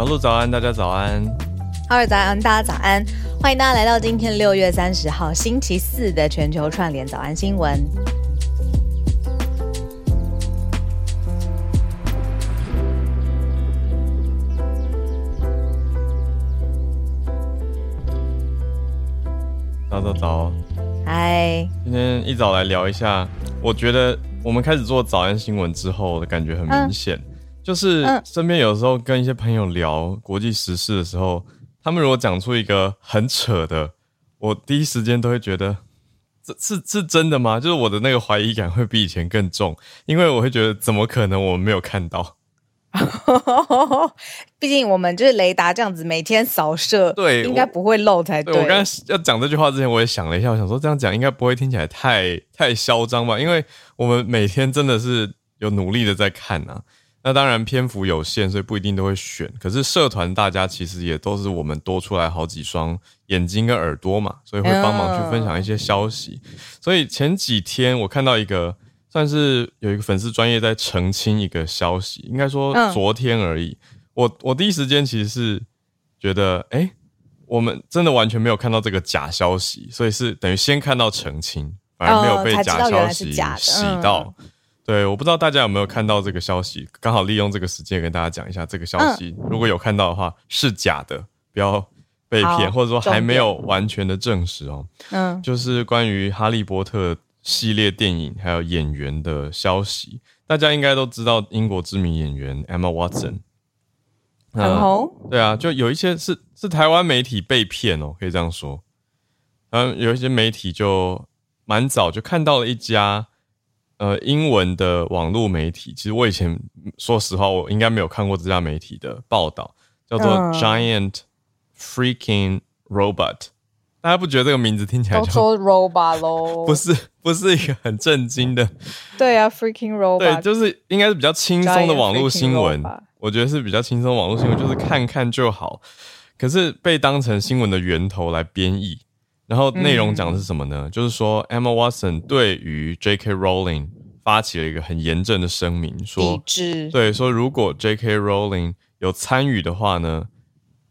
小鹿早安，大家早安。哈尔早安，大家早安，欢迎大家来到今天六月三十号星期四的全球串联早安新闻。早早早，嗨，今天一早来聊一下，我觉得我们开始做早安新闻之后的感觉很明显，就是身边有时候跟一些朋友聊国际时事的时候，他们如果讲出一个很扯的，我第一时间都会觉得这是是真的吗？就是我的那个怀疑感会比以前更重，因为我会觉得怎么可能我们没有看到。毕竟我们就是雷达这样子每天扫射，对，应该不会漏才对。我刚才要讲这句话之前，我也想了一下，我想说这样讲应该不会听起来太太嚣张吧？因为我们每天真的是有努力的在看啊。那当然篇幅有限，所以不一定都会选。可是社团大家其实也都是我们多出来好几双眼睛跟耳朵嘛，所以会帮忙去分享一些消息。所以前几天我看到一个。算是有一个粉丝专业在澄清一个消息，应该说昨天而已。我我第一时间其实是觉得，哎，我们真的完全没有看到这个假消息，所以是等于先看到澄清，反而没有被假消息洗到。对，我不知道大家有没有看到这个消息，刚好利用这个时间跟大家讲一下这个消息。如果有看到的话，是假的，不要被骗，或者说还没有完全的证实哦。嗯，就是关于哈利波特。系列电影还有演员的消息，大家应该都知道英国知名演员 Emma Watson 很红。对啊，就有一些是是台湾媒体被骗哦，可以这样说。嗯，有一些媒体就蛮早就看到了一家呃英文的网络媒体，其实我以前说实话，我应该没有看过这家媒体的报道，叫做 Giant Freaking Robot。大家不觉得这个名字听起来都说 robot 咯？不是，不是一个很震惊的。对啊，freaking robot。对，就是应该是比较轻松的网络新闻。我觉得是比较轻松网络新闻，就是看看就好。可是被当成新闻的源头来编译，然后内容讲的是什么呢？就是说 Emma Watson 对于 J.K. Rowling 发起了一个很严正的声明，说对，说如果 J.K. Rowling 有参与的话呢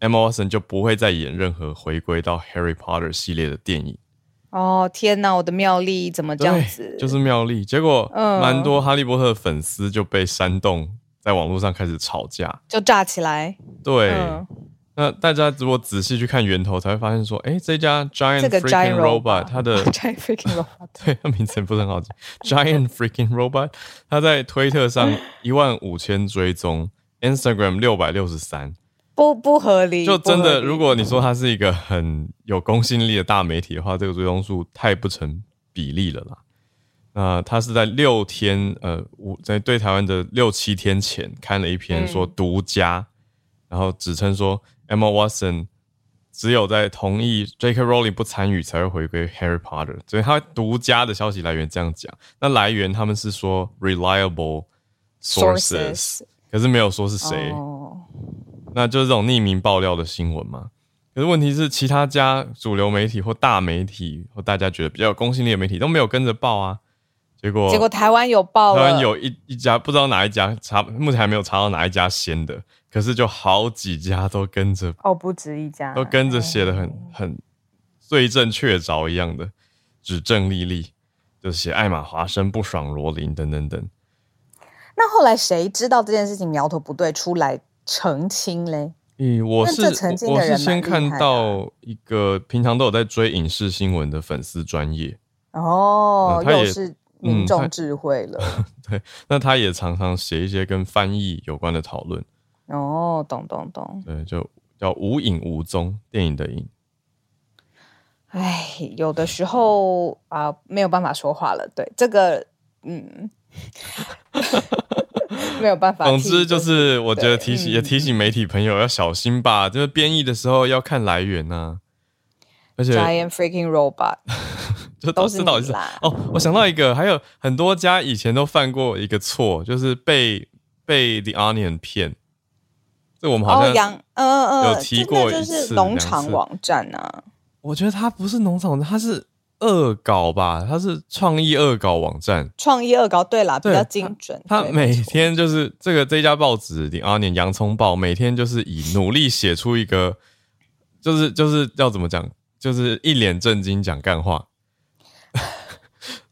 ？Emma Watson 就不会再演任何回归到 Harry Potter 系列的电影。哦天哪，我的妙丽怎么这样子？就是妙丽。结果，蛮多哈利波特的粉丝就被煽动，在网络上开始吵架，就炸起来。对，那大家如果仔细去看源头，才会发现说，哎，这家 Giant Freaking Robot，它的 Giant Freaking Robot，对，它名字不是很好记，Giant Freaking Robot，它在推特上 一万五千追踪，Instagram 六百六十三。不不合理，就真的，如果你说它是一个很有公信力的大媒体的话，这个追踪数太不成比例了啦。那他是在六天，呃，五在对台湾的六七天前看了一篇说独家，然后指称说 Emma Watson 只有在同意 J.K. Rowling 不参与才会回归 Harry Potter，所以他独家的消息来源这样讲。那来源他们是说 reliable sources，可是没有说是谁。那就是这种匿名爆料的新闻嘛？可是问题是，其他家主流媒体或大媒体或大家觉得比较有公信力的媒体都没有跟着报啊。结果，结果台湾有报，台湾有一一家不知道哪一家查，目前还没有查到哪一家先的。可是就好几家都跟着哦，不止一家都跟着写的很很罪证确凿一样的，指证莉莉，就写艾玛华生不爽罗琳等等等。那后来谁知道这件事情苗头不对，出来？澄清嘞？咦，我是我是先看到一个平常都有在追影视新闻的粉丝专业哦，又是民众智慧了。对，那他也常常写一些跟翻译有关的讨论。哦，懂懂懂。对，就叫无影无踪，电影的影。哎，有的时候啊，没有办法说话了。对，这个嗯。没有办法。总之就是，我觉得提醒也提醒媒体朋友要小心吧，就是编译的时候要看来源呐。而且，Giant freaking robot，就都是到底是哦。我想到一个，还有很多家以前都犯过一个错，就是被被 The Onion 骗。这我们好像有提过就是。农场网站啊，我觉得它不是农场，它是恶搞吧，它是创意恶搞网站。创意恶搞，对啦，比较精准。对他每天就是这个这家报纸《阿年洋葱报》，每天就是以努力写出一个，就是就是要怎么讲，就是一脸正经讲干话。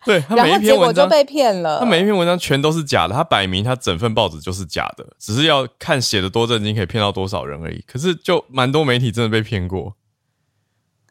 对他每一篇文章，被骗了。他每一篇文章全都是假的，他摆明他整份报纸就是假的，只是要看写的多正经，可以骗到多少人而已。可是就蛮多媒体真的被骗过，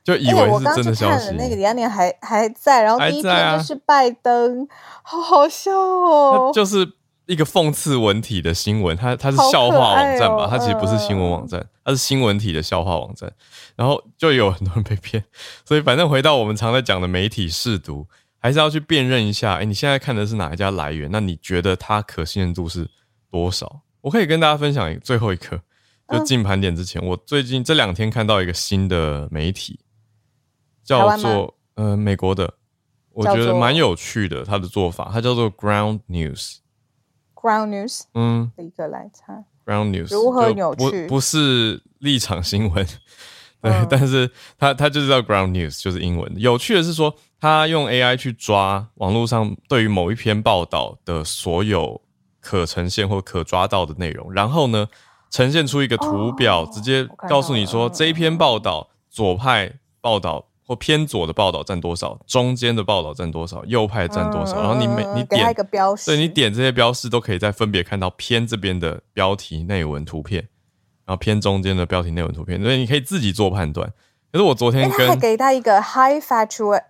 就以为是真的消息看了。那个李安年还还在，然后第一还在啊篇就是拜登，好好笑哦。就是一个讽刺文体的新闻，它它是笑话网站吧？它其实不是新闻网站，它是新闻体的笑话网站。然后就有很多人被骗，所以反正回到我们常在讲的媒体试读，还是要去辨认一下，哎，你现在看的是哪一家来源？那你觉得它可信任度是多少？我可以跟大家分享一个最后一个，就嗯进盘点之前，我最近这两天看到一个新的媒体，叫做呃美国的，我觉得蛮有趣的，它的做法，它叫做 Ground News。Ground News 嗯的一个来猜，，Ground News 如何扭曲不是立场新闻，对，嗯但是它它就是叫 Ground News，就是英文的。有趣的是说，它用 AI 去抓网络上对于某一篇报道的所有可呈现或可抓到的内容，然后呢，呈现出一个图表，哦直接告诉你说这一篇报道左派报道。或偏左的报道占多少，中间的报道占多少，右派占多少，然后你每你点一个标识，对你点这些标识都可以再分别看到偏这边的标题、内文、图片，然后偏中间的标题、内文、图片，所以你可以自己做判断。可是我昨哎，天他还给他一个 High factual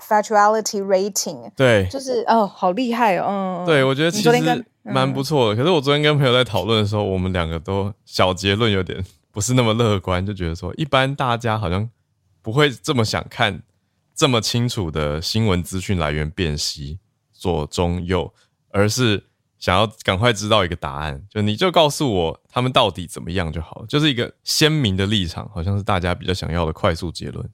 factuality rating，对就是哦，好厉害哦，对，我觉得其实蛮不错的。可是我昨天跟朋友在讨论的时候，我们两个都小结论有点不是那么乐观，就觉得说一般大家好像不会这么想看这么清楚的新闻资讯来源辨析左中右，而是想要赶快知道一个答案，就你就告诉我他们到底怎么样就好了，就是一个鲜明的立场，好像是大家比较想要的快速结论。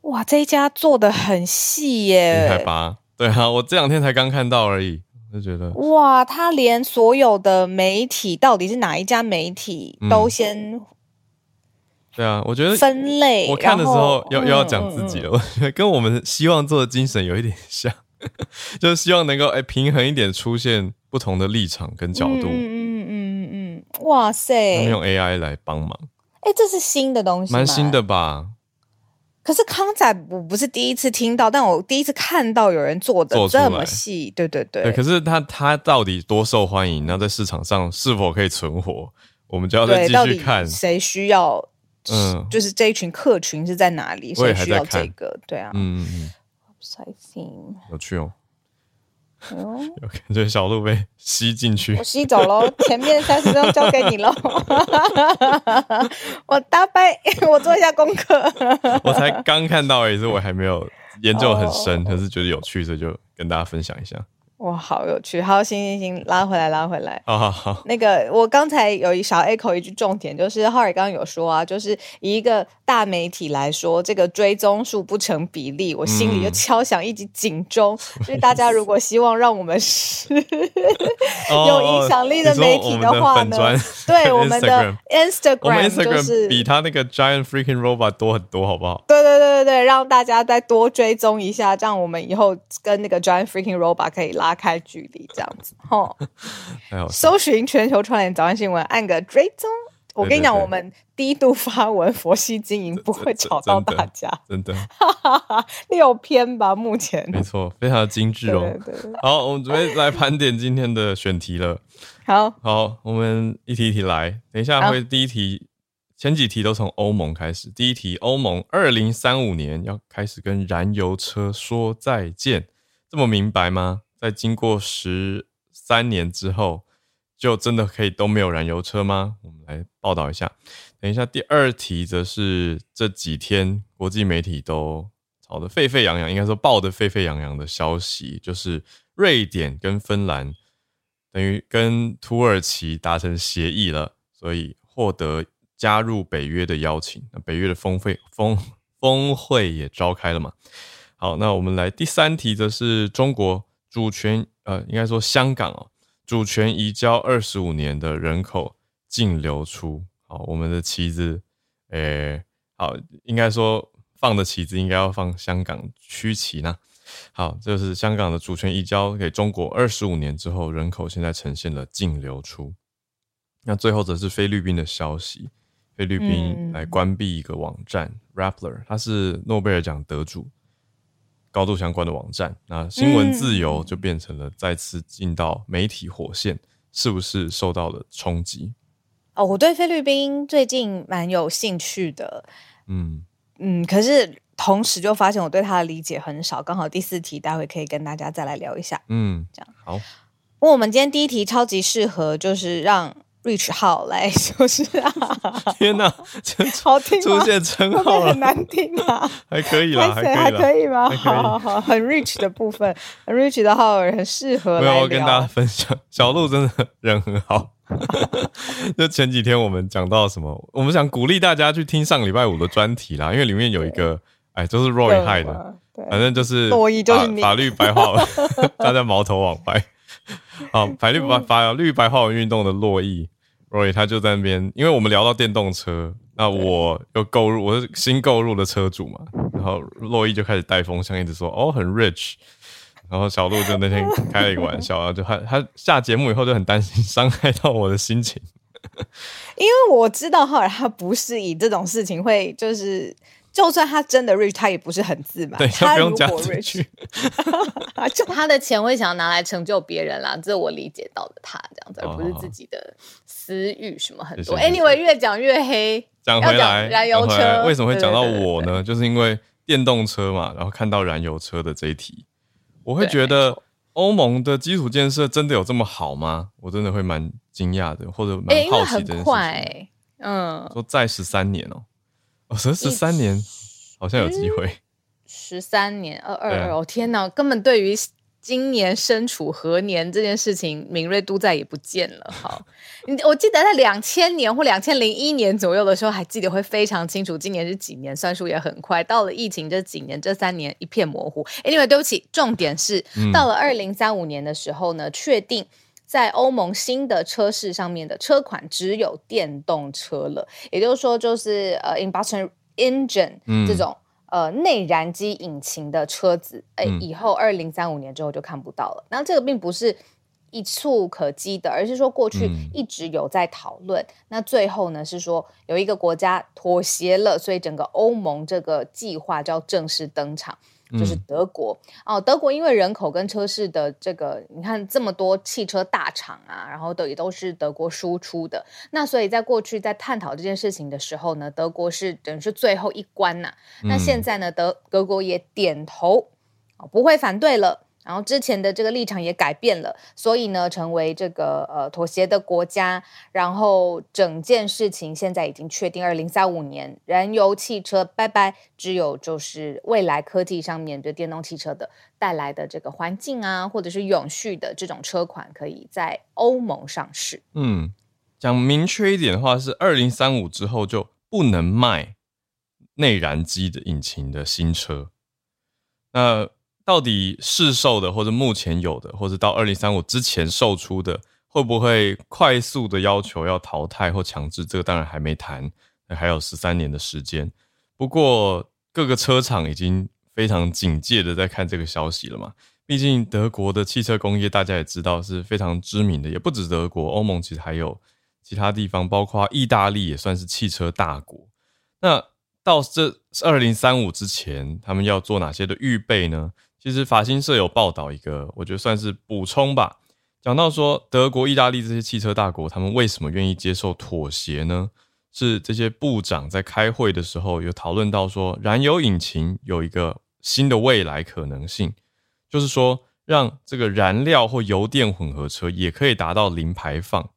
哇，这一家做的很细厉害耶，吧？对啊，我这两天才刚看到而已，就觉得哇，他连所有的媒体到底是哪一家媒体嗯都先对啊，我觉得分类。我看的时候要然后又要讲自己了，我觉得跟我们希望做的精神有一点像，就是希望能够哎、平衡一点，出现不同的立场跟角度，嗯嗯嗯嗯嗯，哇塞，他们用 AI 来帮忙，哎，这是新的东西，蛮新的。吧？可是康仔我不是第一次听到，但我第一次看到有人做的这么细，对对对，对，可是他他到底多受欢迎？那在市场上是否可以存活？我们就要再继续看。谁需要？嗯就是这一群客群是在哪里？谁需要这个？对啊嗯嗯嗯，有趣哦，有感觉小鹿被吸进去我。吸走喽，前面三十分钟交给你喽。我大拜，我做一下功课。我才刚看到而已，所以我还没有研究很哦深，可是觉得有趣，所以就跟大家分享一下。哇，好有趣！好，行行行，拉回来，拉回来。好好好，那个，我刚才有一小 echo 一句重点，就是浩尔刚刚有说啊，就是以一个大媒体来说，这个追踪数不成比例，我心里就嗯敲响一级警钟。所以大家如果希望让我们是哦 有影响力的媒体的话呢，对 我们的 Instagram 我们 Instagram 就是比他那个 Giant Freaking Robot 多很多，好不好？对对对对对，让大家再多追踪一下，这样我们以后跟那个 Giant Freaking Robot 可以拉开距离，这样子。吼，太好笑了。搜寻全球串联早安新闻，按个追踪。我跟你讲，我们低度发文，佛系经营，不会吵到大家。真的哈哈哈，六篇吧，目前。没错，非常的精致哦对。对，好，我们准备来盘点今天的选题了。好，好，我们一题一题来。等一下好会第一题，前几题都从欧盟开始。第一题，欧盟二零三五年要开始跟燃油车说再见，这么明白吗？在经过十三年之后，就真的可以都没有燃油车吗？我们来报道一下。等一下，第二题则是这几天国际媒体都吵得沸沸扬扬，应该说报得沸沸扬扬的消息，就是瑞典跟芬兰等于跟土耳其达成协议了，所以获得加入北约的邀请。那北约的峰会峰峰会也召开了嘛？好，那我们来第三题，则是中国主权，呃，应该说香港哦，主权移交二十五年的人口净流出。好，我们的旗子，诶、好，应该说放的旗子应该要放香港区旗呢？好，这是香港的主权移交给中国二十五年之后，人口现在呈现了净流出。那最后则是菲律宾的消息，菲律宾来关闭一个网站 Rappler，它是诺贝尔奖得主，高度相关的网站。那新闻自由就变成了再次进到媒体火线，是不是受到了冲击？哦，我对菲律宾最近蛮有兴趣的，嗯嗯，可是。同时就发现我对他的理解很少，刚好第四题待会可以跟大家再来聊一下。嗯，这样好。我们今天第一题超级适合，就是让 Rich 号来，就是啊。天哪，好听出现称号很难听啊，还可以啦，还可以吗？好好好，很 Rich 的部分，很 Rich 的号很适合。没有，我跟大家分享，小鹿真的人很好。就前几天我们讲到什么，我们想鼓励大家去听上礼拜五的专题啦，因为里面有一个。哎，就是 Roy 害的，反正就是法律白话文，大家矛头往白。好，法律白法律白话文运动的洛伊 Roy，他就在那边，因为我们聊到电动车，那我又购入，我是新购入的车主嘛，然后洛伊就开始带风向，一直说哦很 rich，然后小鹿就那天开了一个玩笑，然后就他他下节目以后就很担心伤害到我的心情，因为我知道后来他不是以这种事情会就是。就算他真的 rich，他也不是很自满。他如果 rich，就他的钱会想要拿来成就别人啦，这是我理解到的他这样子，而不是自己的私欲什么很多。Anyway，越讲越黑。讲回来，燃油车为什么会讲到我呢？就是因为电动车嘛，然后看到燃油车的这一题，我会觉得欧盟的基础建设真的有这么好吗？我真的会蛮惊讶的，或者蛮好奇的。快，嗯，说再十三年哦。哦，十十三年，好像有机会。十三年，二二二，哦天哪，根本对于今年身处何年这件事情敏锐度再也不见了。好，你我记得在两千年或两千零一年左右的时候，还记得会非常清楚，今年是几年，算数也很快。到了疫情这几年，这三年一片模糊。Anyway，对不起，重点是到了二零三五年的时候呢，确定。在欧盟新的车市上面的车款只有电动车了，也就是说，就是呃，combustion engine 这种呃内燃机引擎的车子，哎，以后二零三五年之后就看不到了。那这个并不是一触可及的，而是说过去一直有在讨论。那最后呢，是说有一个国家妥协了，所以整个欧盟这个计划就要正式登场。就是德国哦，德国因为人口跟车市的这个，你看这么多汽车大厂啊，然后都也都是德国输出的，那所以在过去在探讨这件事情的时候呢，德国是等于是最后一关呐。那现在呢，德德国也点头，哦不会反对了。然后之前的这个立场也改变了，所以呢，成为这个呃妥协的国家。然后整件事情现在已经确定，二零三五年燃油汽车拜拜，只有就是未来科技上面的电动汽车的带来的这个环境啊，或者是永续的这种车款，可以在欧盟上市。嗯，讲明确一点的话，是二零三五之后就不能卖内燃机的引擎的新车。那到底市售的或者目前有的，或者到二零三五之前售出的，会不会快速的要求要淘汰或强制？这个当然还没谈，还有十三年的时间。不过各个车厂已经非常警戒的在看这个消息了嘛。毕竟德国的汽车工业大家也知道是非常知名的，也不止德国，欧盟其实还有其他地方，包括意大利也算是汽车大国。那到这二零三五之前，他们要做哪些的预备呢？其实法新社有报道一个，我觉得算是补充吧。讲到说德国、意大利这些汽车大国，他们为什么愿意接受妥协呢？是这些部长在开会的时候有讨论到说，燃油引擎有一个新的未来可能性，就是说让这个燃料或油电混合车也可以达到零排放，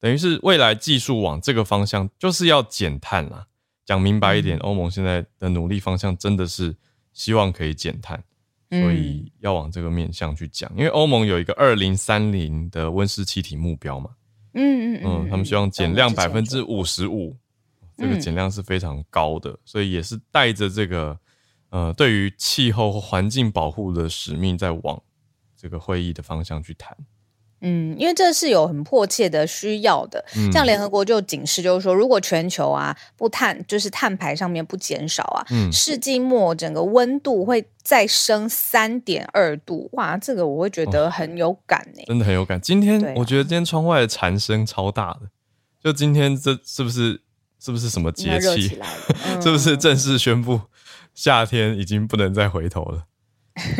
等于是未来技术往这个方向就是要减碳啦。讲明白一点，欧盟现在的努力方向真的是希望可以减碳。所以要往这个面向去讲，因为欧盟有一个二零三零的温室气体目标嘛，嗯嗯嗯，他们希望减量百分之五十五，这个减量是非常高的，所以也是带着这个呃对于气候和环境保护的使命，在往这个会议的方向去谈。嗯，因为这是有很迫切的需要的。像联合国就警示，就是说，如果全球啊不碳，就是碳排上面不减少啊，世纪末整个温度会再升三点二度。哇，这个我会觉得很有感呢，真的很有感。今天我觉得今天窗外的蝉声超大的，就今天这是不是是不是什么节气？是不是正式宣布夏天已经不能再回头了？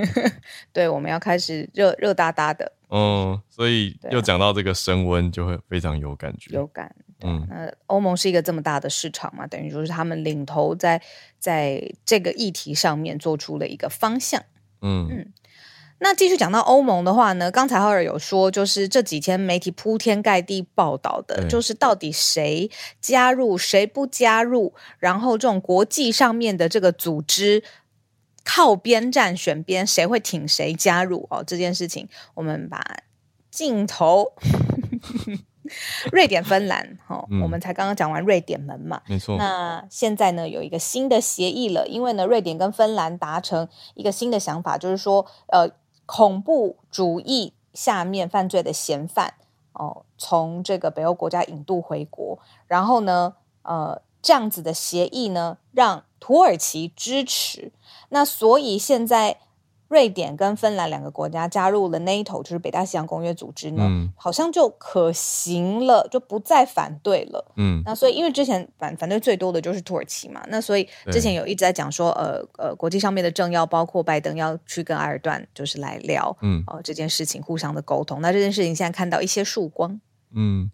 对，我们要开始热热哒哒的。嗯，所以又讲到这个升温，就会非常有感觉。有感，嗯，那欧盟是一个这么大的市场嘛，等于就是他们领头在在这个议题上面做出了一个方向。嗯嗯，那继续讲到欧盟的话呢，刚才浩尔有说，就是这几天媒体铺天盖地报道的，就是到底谁加入，谁不加入，然后这种国际上面的这个组织。靠边站选边，谁会挺谁加入哦？这件事情，我们把镜头，瑞典、芬兰，哈，我们才刚刚讲完瑞典门嘛，没错。那现在呢，有一个新的协议了，因为呢，瑞典跟芬兰达成一个新的想法，就是说，呃，恐怖主义下面犯罪的嫌犯哦，从这个北欧国家引渡回国，然后呢，呃，这样子的协议呢，让土耳其支持。那所以现在瑞典跟芬兰两个国家加入了 NATO，就是北大西洋公约组织呢，好像就可行了，就不再反对了。嗯，那所以因为之前反反对最多的就是土耳其嘛，那所以之前有一直在讲说，呃呃，国际上面的政要包括拜登要去跟埃尔段就是来聊，嗯，哦这件事情互相的沟通。那这件事情现在看到一些曙光，嗯，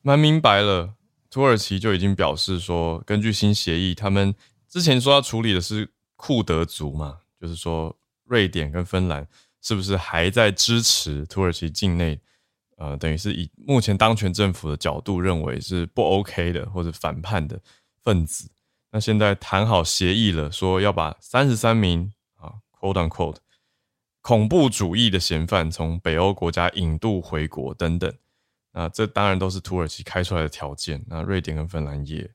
蛮明白了。土耳其就已经表示说，根据新协议，他们之前说要处理的是。库德族嘛，就是说，瑞典跟芬兰是不是还在支持土耳其境内？呃，等于是以目前当权政府的角度认为是不 OK 的或者反叛的分子。那现在谈好协议了，说要把三十三名啊，quote unquote 恐怖主义的嫌犯从北欧国家引渡回国等等。那这当然都是土耳其开出来的条件。那瑞典跟芬兰也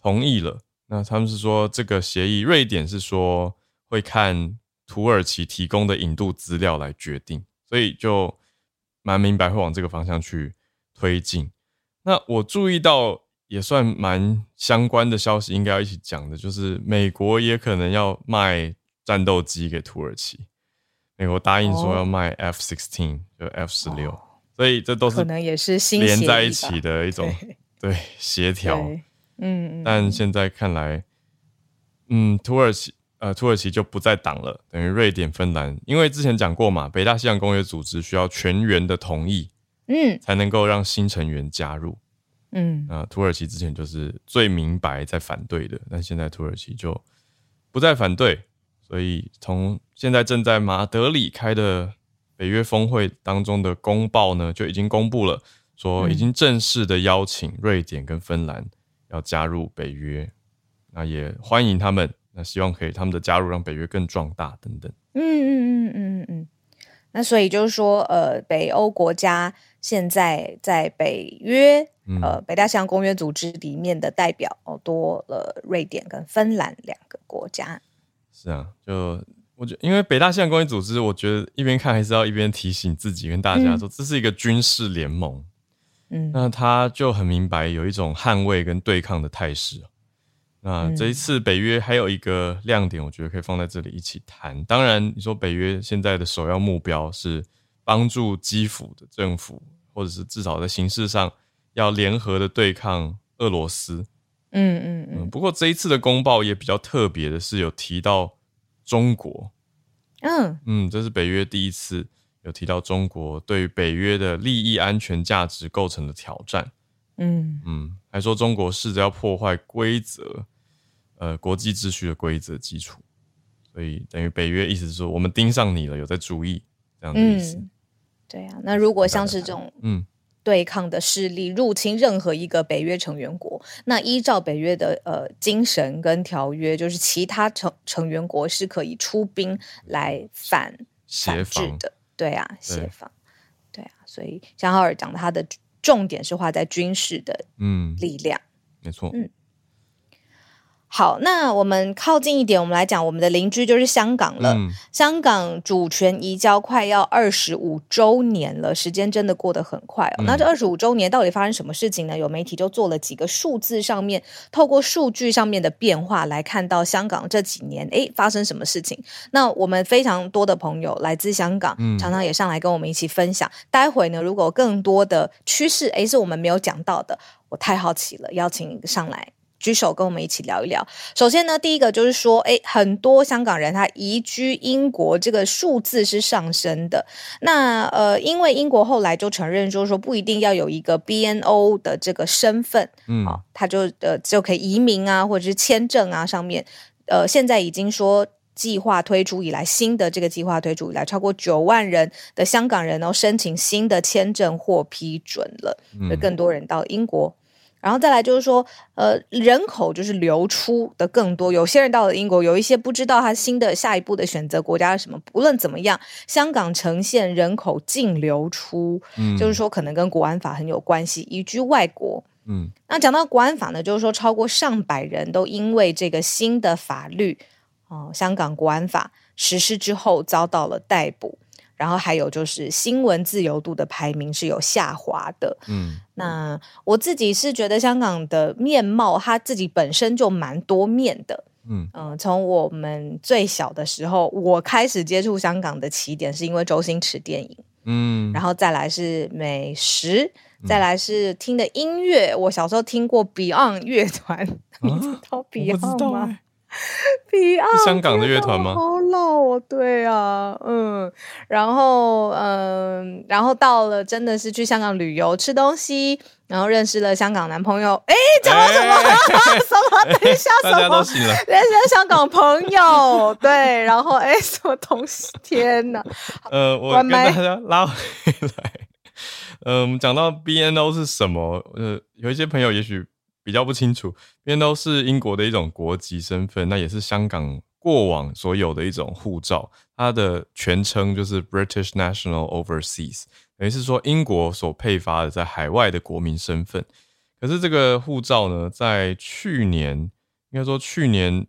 同意了。那他们是说这个协议，瑞典是说会看土耳其提供的引渡资料来决定，所以就蛮明白会往这个方向去推进。那我注意到也算蛮相关的消息，应该要一起讲的，就是美国也可能要卖战斗机给土耳其，美国答应说要卖 F sixteen 就 F 十六，所以这都是可能也是连在一起的一种对协调。嗯，但现在看来，嗯，土耳其呃，土耳其就不再挡了，等于瑞典、芬兰，因为之前讲过嘛，北大西洋公约组织需要全员的同意，嗯，才能够让新成员加入，嗯，啊，土耳其之前就是最明白在反对的，但现在土耳其就不再反对，所以从现在正在马德里开的北约峰会当中的公报呢，就已经公布了，说已经正式的邀请瑞典跟芬兰。要加入北约，那也欢迎他们。那希望可以他们的加入让北约更壮大等等。嗯嗯嗯嗯嗯嗯。那所以就是说，呃，北欧国家现在在北约，呃，北大西洋公约组织里面的代表哦多了瑞典跟芬兰两个国家。是啊，就我觉得，因为北大西洋公约组织，我觉得一边看还是要一边提醒自己跟大家说，这是一个军事联盟。嗯，那他就很明白有一种捍卫跟对抗的态势。那这一次北约还有一个亮点，我觉得可以放在这里一起谈。当然，你说北约现在的首要目标是帮助基辅的政府，或者是至少在形式上要联合的对抗俄罗斯。嗯嗯嗯。不过这一次的公报也比较特别的是有提到中国。嗯嗯，这是北约第一次。有提到中国对北约的利益、安全、价值构成的挑战，嗯嗯，还说中国试着要破坏规则，呃，国际秩序的规则基础，所以等于北约意思是说我们盯上你了，有在注意这样的意思。对啊，那如果像是这种嗯对抗的势力入侵任何一个北约成员国，那依照北约的呃精神跟条约，就是其他成成员国是可以出兵来反反制的。对啊，协防，对啊，所以像浩尔讲的，他的重点是画在军事的嗯。力量，没错，嗯。好，那我们靠近一点，我们来讲我们的邻居就是香港了。香港主权移交快要二十五周年了，时间真的过得很快哦。那这二十五周年到底发生什么事情呢？有媒体就做了几个数字上面，透过数据上面的变化来看到香港这几年诶发生什么事情。那我们非常多的朋友来自香港，常常也上来跟我们一起分享。待会呢，如果更多的趋势诶是我们没有讲到的，我太好奇了，邀请上来。举手跟我们一起聊一聊。首先呢，第一个就是说，哎，很多香港人他移居英国，这个数字是上升的。那呃，因为英国后来就承认，就是说不一定要有一个 BNO 的这个身份，嗯，好，他就呃就可以移民啊，或者是签证啊上面，呃，现在已经说计划推出以来，新的这个计划推出以来，超过九万人的香港人哦申请新的签证获批准了，嗯更多人到英国。然后再来就是说，呃，人口就是流出的更多。有些人到了英国，有一些不知道他新的下一步的选择国家是什么。不论怎么样，香港呈现人口净流出，嗯，就是说可能跟国安法很有关系，移居外国。嗯，那讲到国安法呢，就是说超过上百人都因为这个新的法律，哦，香港国安法实施之后遭到了逮捕。然后还有就是新闻自由度的排名是有下滑的。嗯，那我自己是觉得香港的面貌，它自己本身就蛮多面的。嗯嗯，从我们最小的时候，我开始接触香港的起点是因为周星驰电影。嗯，然后再来是美食，再来是听的音乐。我小时候听过 Beyond 乐团，你知道 Beyond 吗？是香港的乐团吗？好老哦，对啊，嗯，然后嗯，然后到了真的是去香港旅游吃东西，然后认识了香港男朋友。哎，讲了什么？什么？等一下，什么？认识香港朋友，对，然后哎，什么东西？天哪！呃，我跟大家拉回来。嗯，我们讲到 BNO 是什么？呃，有一些朋友也许。比较不清楚，因为都是英国的一种国籍身份，那也是香港过往所有的一种护照，它的全称就是 British National Overseas，等于是说英国所配发的在海外的国民身份。可是这个护照呢，在去年应该说去年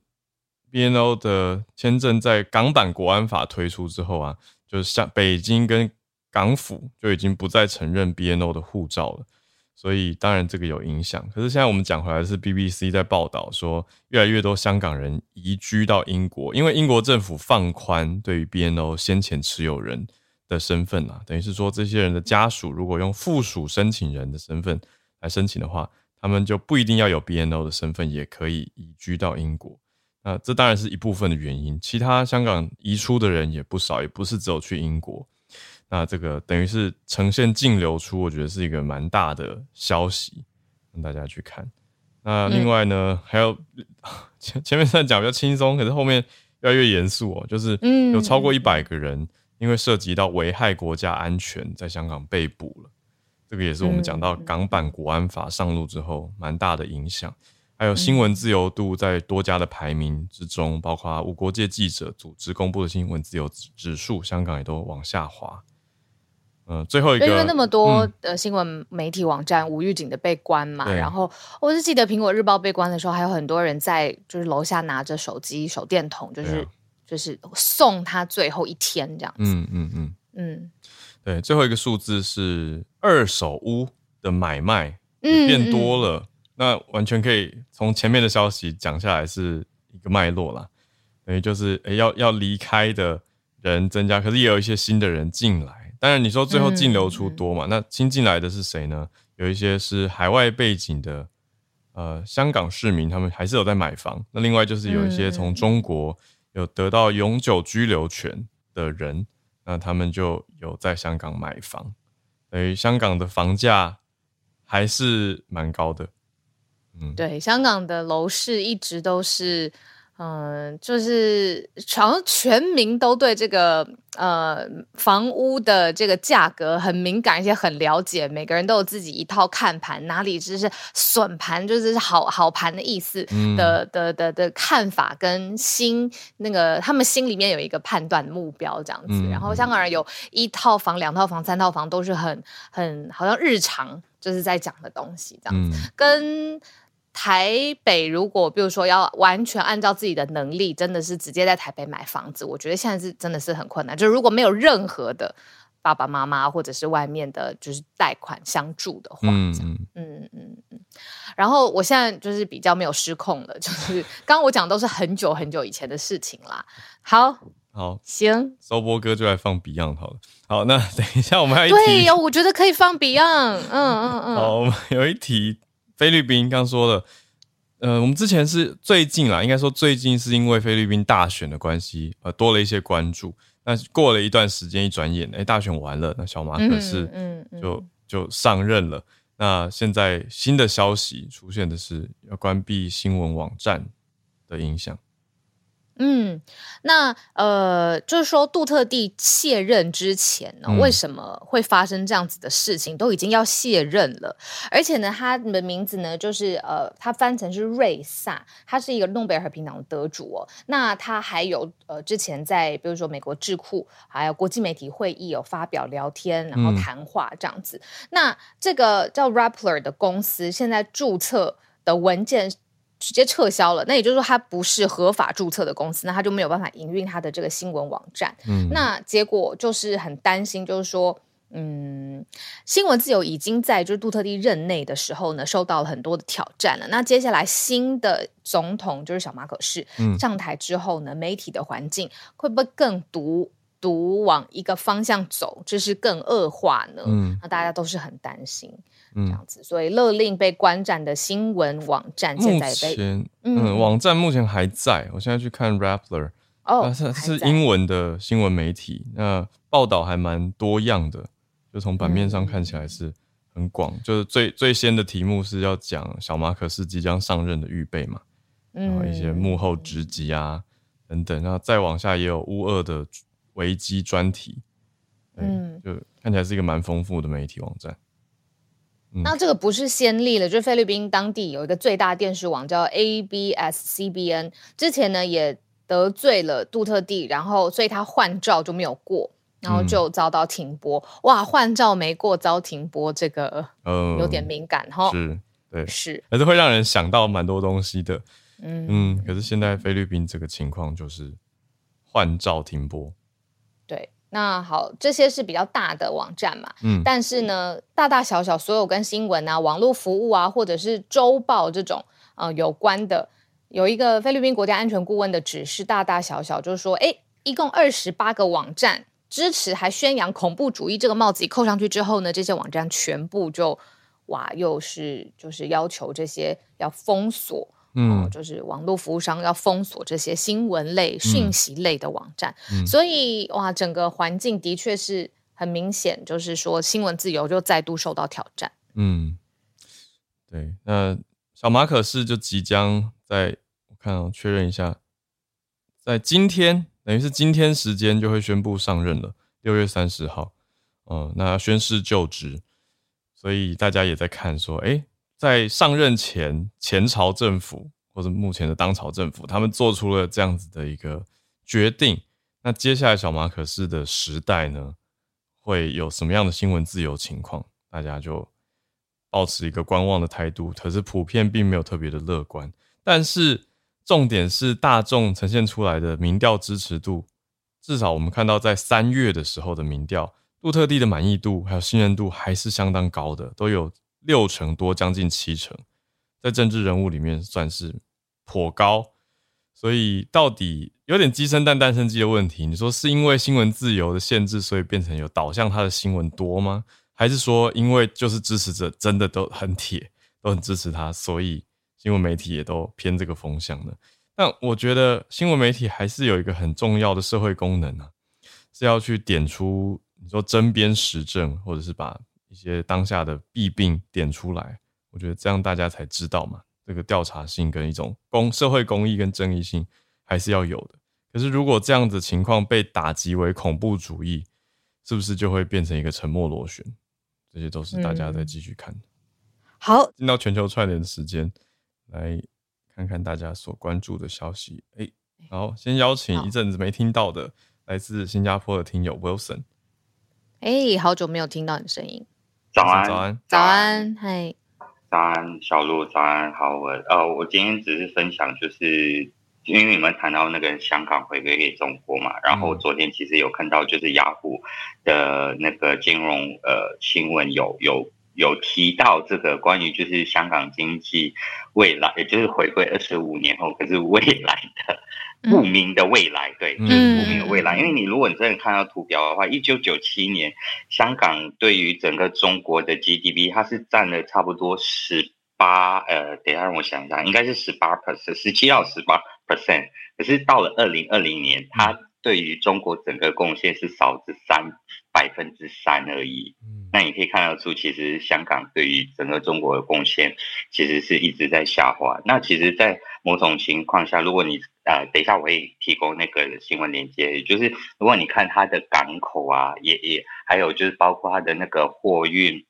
BNO 的签证在港版国安法推出之后啊，就是像北京跟港府就已经不再承认 BNO 的护照了。所以当然这个有影响，可是现在我们讲回来是 BBC 在报道说，越来越多香港人移居到英国，因为英国政府放宽对于 BNO 先前持有人的身份啊，等于是说这些人的家属如果用附属申请人的身份来申请的话，他们就不一定要有 BNO 的身份也可以移居到英国。那这当然是一部分的原因，其他香港移出的人也不少，也不是只有去英国。那这个等于是呈现净流出，我觉得是一个蛮大的消息，让大家去看。那另外呢，还有前前面在讲比较轻松，可是后面越来越严肃哦，就是有超过一百个人因为涉及到危害国家安全，在香港被捕了。这个也是我们讲到港版国安法上路之后蛮大的影响。还有新闻自由度在多家的排名之中，包括无国界记者组织公布的新闻自由指数，香港也都往下滑。嗯，最后一个，因为那么多的新闻媒体网站无预警的被关嘛，然后我就记得苹果日报被关的时候，还有很多人在就是楼下拿着手机手电筒，就是就是送他最后一天这样子。嗯嗯嗯。嗯，对，最后一个数字是二手屋的买卖变多了，那完全可以从前面的消息讲下来是一个脉络啦，等于就是诶要要离开的人增加，可是也有一些新的人进来。当然，你说最后净流出多嘛？那新进来的是谁呢？有一些是海外背景的，呃，香港市民，他们还是有在买房。那另外就是有一些从中国有得到永久居留权的人，那他们就有在香港买房。所以香港的房价还是蛮高的。嗯，对，香港的楼市一直都是。嗯，就是好像全民都对这个呃房屋的这个价格很敏感，而且很了解。每个人都有自己一套看盘，哪里就是损盘，就是好好盘的意思的的的的看法，跟心那个他们心里面有一个判断目标这样子。然后香港人有一套房、两套房、三套房，都是很很好像日常就是在讲的东西这样子，跟。台北如果比如说要完全按照自己的能力，真的是直接在台北买房子，我觉得现在是真的是很困难。就如果没有任何的爸爸妈妈或者是外面的，就是贷款相助的话，嗯嗯嗯嗯。然后我现在就是比较没有失控了，就是刚刚我讲都是很久很久以前的事情啦。好。好，行，收波哥就来放 Beyond 好了。好，那等一下我们还对呀，我觉得可以放 Beyond。嗯嗯嗯。好，我们有一题，菲律宾刚说了，呃，我们之前是最近啦，应该说最近是因为菲律宾大选的关系，呃，多了一些关注。那过了一段时间，一转眼，哎，大选完了，那小马可是嗯就就上任了。那现在新的消息出现的是要关闭新闻网站的影响。嗯，那呃，就是说杜特地卸任之前呢，为什么会发生这样子的事情？都已经要卸任了，而且呢，他的名字呢，就是呃，他翻成是瑞萨，他是一个诺贝尔和平奖的得主哦。那他还有呃，之前在比如说美国智库还有国际媒体会议有发表聊天，然后谈话这样子。那这个叫 Rappler 的公司现在注册的文件。直接撤销了，那也就是说，它不是合法注册的公司，那他就没有办法营运他的这个新闻网站。嗯，那结果就是很担心，就是说，嗯，新闻自由已经在就是杜特地任内的时候呢，受到了很多的挑战了。那接下来新的总统就是小马可士上台之后呢，媒体的环境会不会更独独往一个方向走，就是更恶化呢？嗯，那大家都是很担心。这样子，所以勒令被关站的新闻网站现在被嗯，网站目前还在。我现在去看 Rappler，哦，是是英文的新闻媒体，那报道还蛮多样的，就从版面上看起来是很广。就是最最先的题目是要讲小马可是即将上任的预备嘛，然后一些幕后职级啊等等，然后再往下也有乌二的危机专题，嗯，就看起来是一个蛮丰富的媒体网站。那这个不是先例了，就是菲律宾当地有一个最大电视网叫 ABS-CBN，之前呢也得罪了杜特地，然后所以他换照就没有过，然后就遭到停播。哇，换照没过遭停播，这个呃有点敏感哈。是，对，是，还是会让人想到蛮多东西的。嗯嗯，可是现在菲律宾这个情况就是换照停播。对。那好，这些是比较大的网站嘛，嗯，但是呢，大大小小所有跟新闻啊、网络服务啊，或者是周报这种呃有关的，有一个菲律宾国家安全顾问的指示，大大小小就是说，哎，一共二十八个网站支持还宣扬恐怖主义这个帽子一扣上去之后呢，这些网站全部就哇，又是就是要求这些要封锁。嗯，就是网络服务商要封锁这些新闻类、讯息类的网站，所以哇，整个环境的确是很明显，就是说新闻自由就再度受到挑战。嗯，对，那小马可是就即将在我看确认一下，在今天，等于是今天时间就会宣布上任了，六月三十号，嗯，那宣誓就职，所以大家也在看说，哎。在上任前，前朝政府或者目前的当朝政府，他们做出了这样子的一个决定。那接下来小马可是的时代呢，会有什么样的新闻自由情况？大家就保持一个观望的态度。可是普遍并没有特别的乐观。但是重点是大众呈现出来的民调支持度，至少我们看到在三月的时候的民调，杜特地的满意度还有信任度还是相当高的，都有。六成多，将近七成，在政治人物里面算是颇高，所以到底有点鸡生蛋，蛋生鸡的问题。你说是因为新闻自由的限制，所以变成有导向他的新闻多吗？还是说因为就是支持者真的都很铁，都很支持他，所以新闻媒体也都偏这个风向呢？但我觉得新闻媒体还是有一个很重要的社会功能啊，是要去点出你说针砭时政，或者是把。一些当下的弊病点出来，我觉得这样大家才知道嘛。这个调查性跟一种公社会公益跟正义性还是要有的。可是如果这样子情况被打击为恐怖主义，是不是就会变成一个沉默螺旋？这些都是大家在继续看。好，进到全球串联的时间，来看看大家所关注的消息。哎，好，先邀请一阵子没听到的来自新加坡的听友 Wilson。哎，好久没有听到你声音。早安，早安，早安，嗨。早安，小鹿，早安，好，我呃，我今天只是分享，就是因为你们谈到那个香港回归给中国嘛，然后昨天其实有看到就是雅虎的那个金融呃新闻有有有提到这个关于就是香港经济未来，也就是回归二十五年后，可是未来的。不明的未来，对，就是不明的未来。因为你如果你真的看到图表的话，一九九七年香港对于整个中国的 GDP，它是占了差不多十八，呃，等一下让我想一下，应该是十八 percent，十七到十八 percent。可是到了二零二零年，它对于中国整个贡献是少至三百分之三而已。那你可以看得出，其实香港对于整个中国的贡献其实是一直在下滑。那其实，在某种情况下，如果你呃，等一下我会提供那个新闻链接，就是如果你看它的港口啊，也也还有就是包括它的那个货运，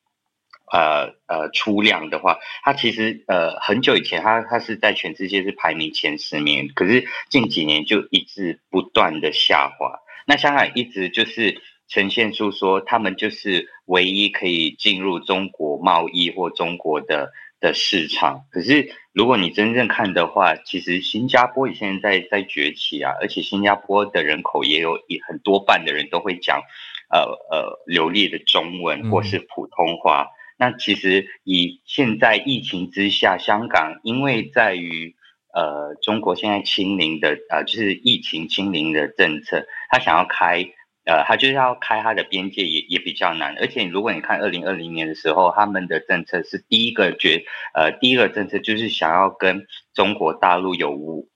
呃呃出量的话，它其实呃很久以前它它是在全世界是排名前十名，可是近几年就一直不断的下滑。那香港一直就是呈现出说，他们就是唯一可以进入中国贸易或中国的。的市场，可是如果你真正看的话，其实新加坡现在在在崛起啊，而且新加坡的人口也有一很多半的人都会讲，呃呃流利的中文或是普通话。那其实以现在疫情之下，香港因为在于呃中国现在清零的呃就是疫情清零的政策，他想要开。呃，他就是要开他的边界也也比较难，而且如果你看二零二零年的时候，他们的政策是第一个决，呃，第一个政策就是想要跟中国大陆有无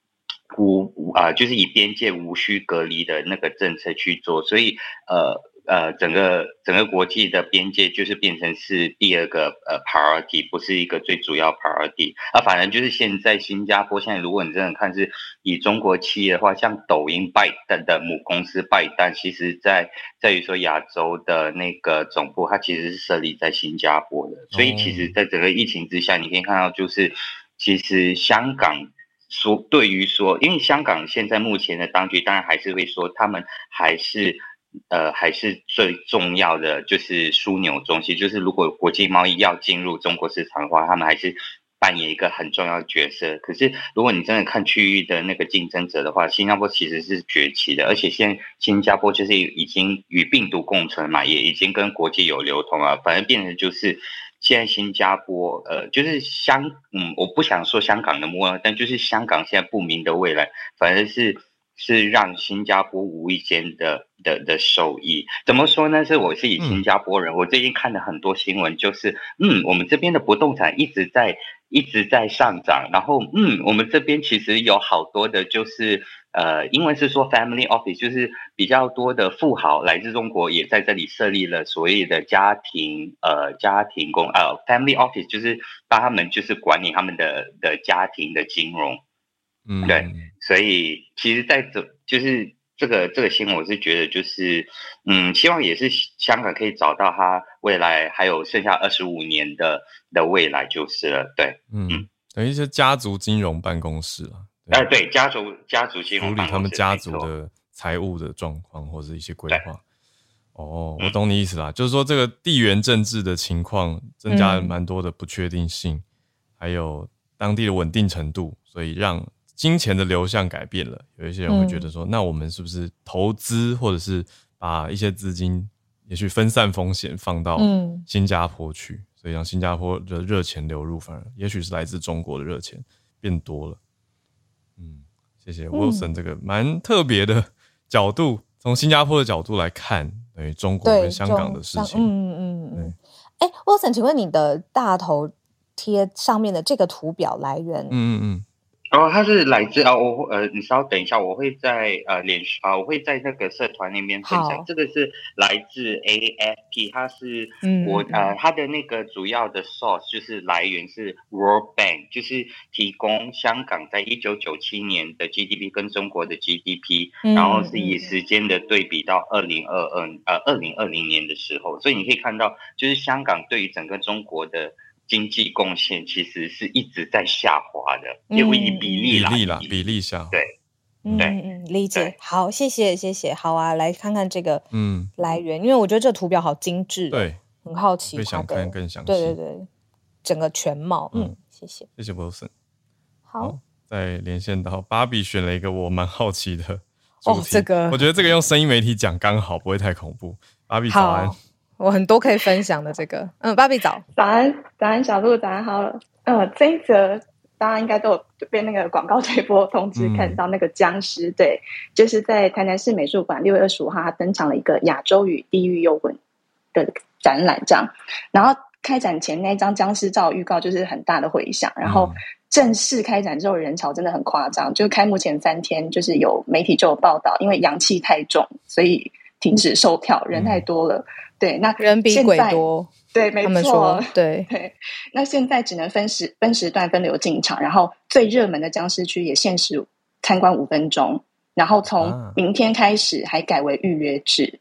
无啊，就是以边界无需隔离的那个政策去做，所以呃。呃，整个整个国际的边界就是变成是第二个呃 priority，不是一个最主要 priority。啊，反正就是现在新加坡现在，如果你真的看是以中国企业的话，像抖音拜登的母公司拜登，其实在在于说亚洲的那个总部，它其实是设立在新加坡的。所以其实，在整个疫情之下，你可以看到，就是其实香港说对于说，因为香港现在目前的当局当然还是会说，他们还是。呃，还是最重要的就是枢纽中心，就是如果国际贸易要进入中国市场的话，他们还是扮演一个很重要的角色。可是，如果你真的看区域的那个竞争者的话，新加坡其实是崛起的，而且现在新加坡就是已经与病毒共存嘛，也已经跟国际有流通了。反正变成就是现在新加坡，呃，就是香，嗯，我不想说香港的末，但就是香港现在不明的未来，反正是。是让新加坡无意间的的的受益，怎么说呢？是我是以新加坡人，我最近看了很多新闻，就是嗯，我们这边的不动产一直在一直在上涨，然后嗯，我们这边其实有好多的，就是呃，英文是说 family office，就是比较多的富豪来自中国，也在这里设立了所谓的家庭呃家庭公呃 family office，就是帮他们就是管理他们的的家庭的金融。嗯，对，所以其实在这就是这个这个新闻，我是觉得就是，嗯，希望也是香港可以找到它未来还有剩下二十五年的的未来就是了，对，嗯，等于是家族金融办公室了，哎，对，家族家族金融处理他们家族的财务的状况或者一些规划。哦，我懂你意思啦，就是说这个地缘政治的情况增加了蛮多的不确定性，还有当地的稳定程度，所以让。金钱的流向改变了，有一些人会觉得说，那我们是不是投资，或者是把一些资金，也许分散风险放到新加坡去，所以让新加坡的热钱流入，反而也许是来自中国的热钱变多了。嗯，谢谢 Wilson 这个蛮特别的角度，从新加坡的角度来看，等于中国跟香港的事情。嗯嗯嗯。哎，Wilson，请问你的大头贴上面的这个图表来源？嗯嗯嗯。哦，他是来自啊，我呃，你稍等一下，我会在呃脸啊，我会在那个社团那边分享。这个是来自 AFP，它是我呃，它的那个主要的 source 就是来源是 World Bank，就是提供香港在一九九七年的 GDP 跟中国的 GDP，然后是以时间的对比到二零二二呃二零二零年的时候，所以你可以看到，就是香港对于整个中国的。经济贡献其实是一直在下滑的，因为以比例比例啦，比例下，对，嗯嗯，理解。好，谢谢谢谢。好啊，来看看这个嗯。来源，因为我觉得这图表好精致，对，很好奇，会想看更详细。对对对，整个全貌。嗯，谢谢，谢谢 Wilson。好，再连线到芭比选了一个我蛮好奇的哦，这个。我觉得这个用声音媒体讲刚好不会太恐怖。芭比早安，我很多可以分享的这个，嗯，芭比早。早安，早安小鹿早安好，呃，这一则大家应该都有被那个广告推播通知看到那个僵尸，对，就是在台南市美术馆六月二十五号登场了一个亚洲与地狱幽魂的展览，这样，然后开展前那张僵尸照预告就是很大的回响，然后正式开展之后人潮真的很夸张，就开幕前三天就是有媒体就有报道，因为阳气太重，所以停止售票，人太多了，对，那人比鬼多。对，没错，对对。那现在只能分时分时段分流进场，然后最热门的僵尸区也限时参观五分钟，然后从明天开始还改为预约制。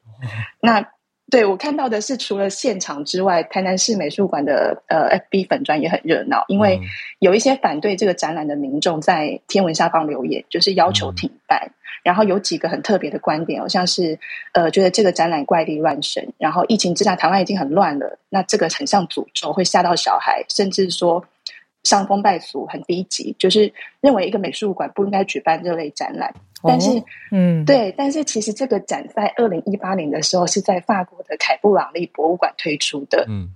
那对我看到的是，除了现场之外，台南市美术馆的呃 FB 粉砖也很热闹，因为有一些反对这个展览的民众在天文下方留言，就是要求停办。然后有几个很特别的观点，好像是呃，觉得这个展览怪力乱神。然后疫情之下，台湾已经很乱了，那这个很像诅咒，会吓到小孩，甚至说伤风败俗，很低级，就是认为一个美术馆不应该举办这类展览。但是，嗯，对，但是其实这个展在二零一八年的时候是在法国的凯布朗利博物馆推出的。嗯。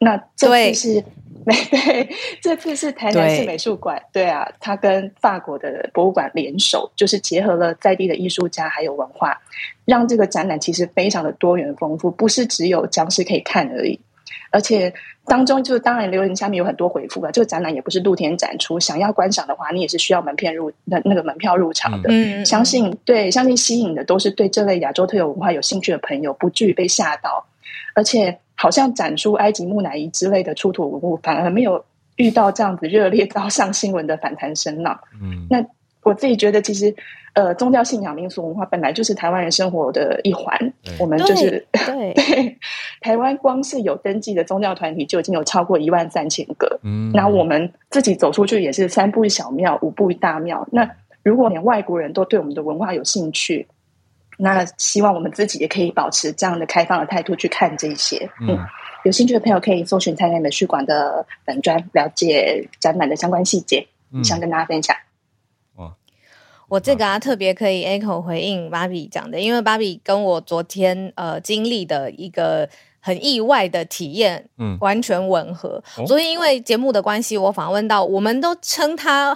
那这次是，对，这次是台南市美术馆，对啊，它跟法国的博物馆联手，就是结合了在地的艺术家还有文化，让这个展览其实非常的多元丰富，不是只有僵尸可以看而已，而且当中就是当然留言下面有很多回复了，这个展览也不是露天展出，想要观赏的话，你也是需要门票入那那个门票入场的。嗯，相信对，相信吸引的都是对这类亚洲特有文化有兴趣的朋友，不至于被吓到，而且。好像展出埃及木乃伊之类的出土文物，反而没有遇到这样子热烈到上新闻的反弹声浪。嗯，那我自己觉得，其实呃，宗教信仰、民俗文化本来就是台湾人生活的一环。我们就是对 台湾，光是有登记的宗教团体就已经有超过一万三千个。嗯，那我们自己走出去也是三步一小庙，五步一大庙。那如果连外国人都对我们的文化有兴趣，那希望我们自己也可以保持这样的开放的态度去看这些。嗯，有兴趣的朋友可以搜寻台南美术馆的本专，了解展览的相关细节。想跟大家分享。哇，我这个啊特别可以 echo 回应芭比讲的，因为芭比跟我昨天呃经历的一个。很意外的体验，嗯，完全吻合。昨天因为节目的关系，我访问到，我们都称他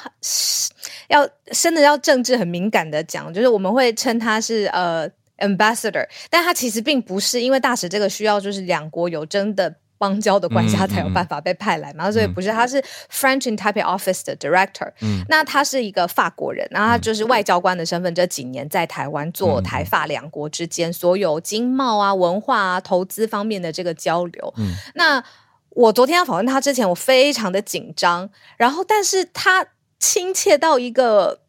要真的要政治很敏感的讲，就是我们会称他是呃 ambassador，但他其实并不是，因为大使这个需要就是两国有真的。邦交的关系，他才有办法被派来嘛，所以不是他是 French in Taipei Office 的 Director，嗯，那他是一个法国人，然后他就是外交官的身份，这几年在台湾做台法两国之间所有经贸啊、文化啊、投资方面的这个交流。嗯，那我昨天要访问他之前，我非常的紧张，然后但是他亲切到一个。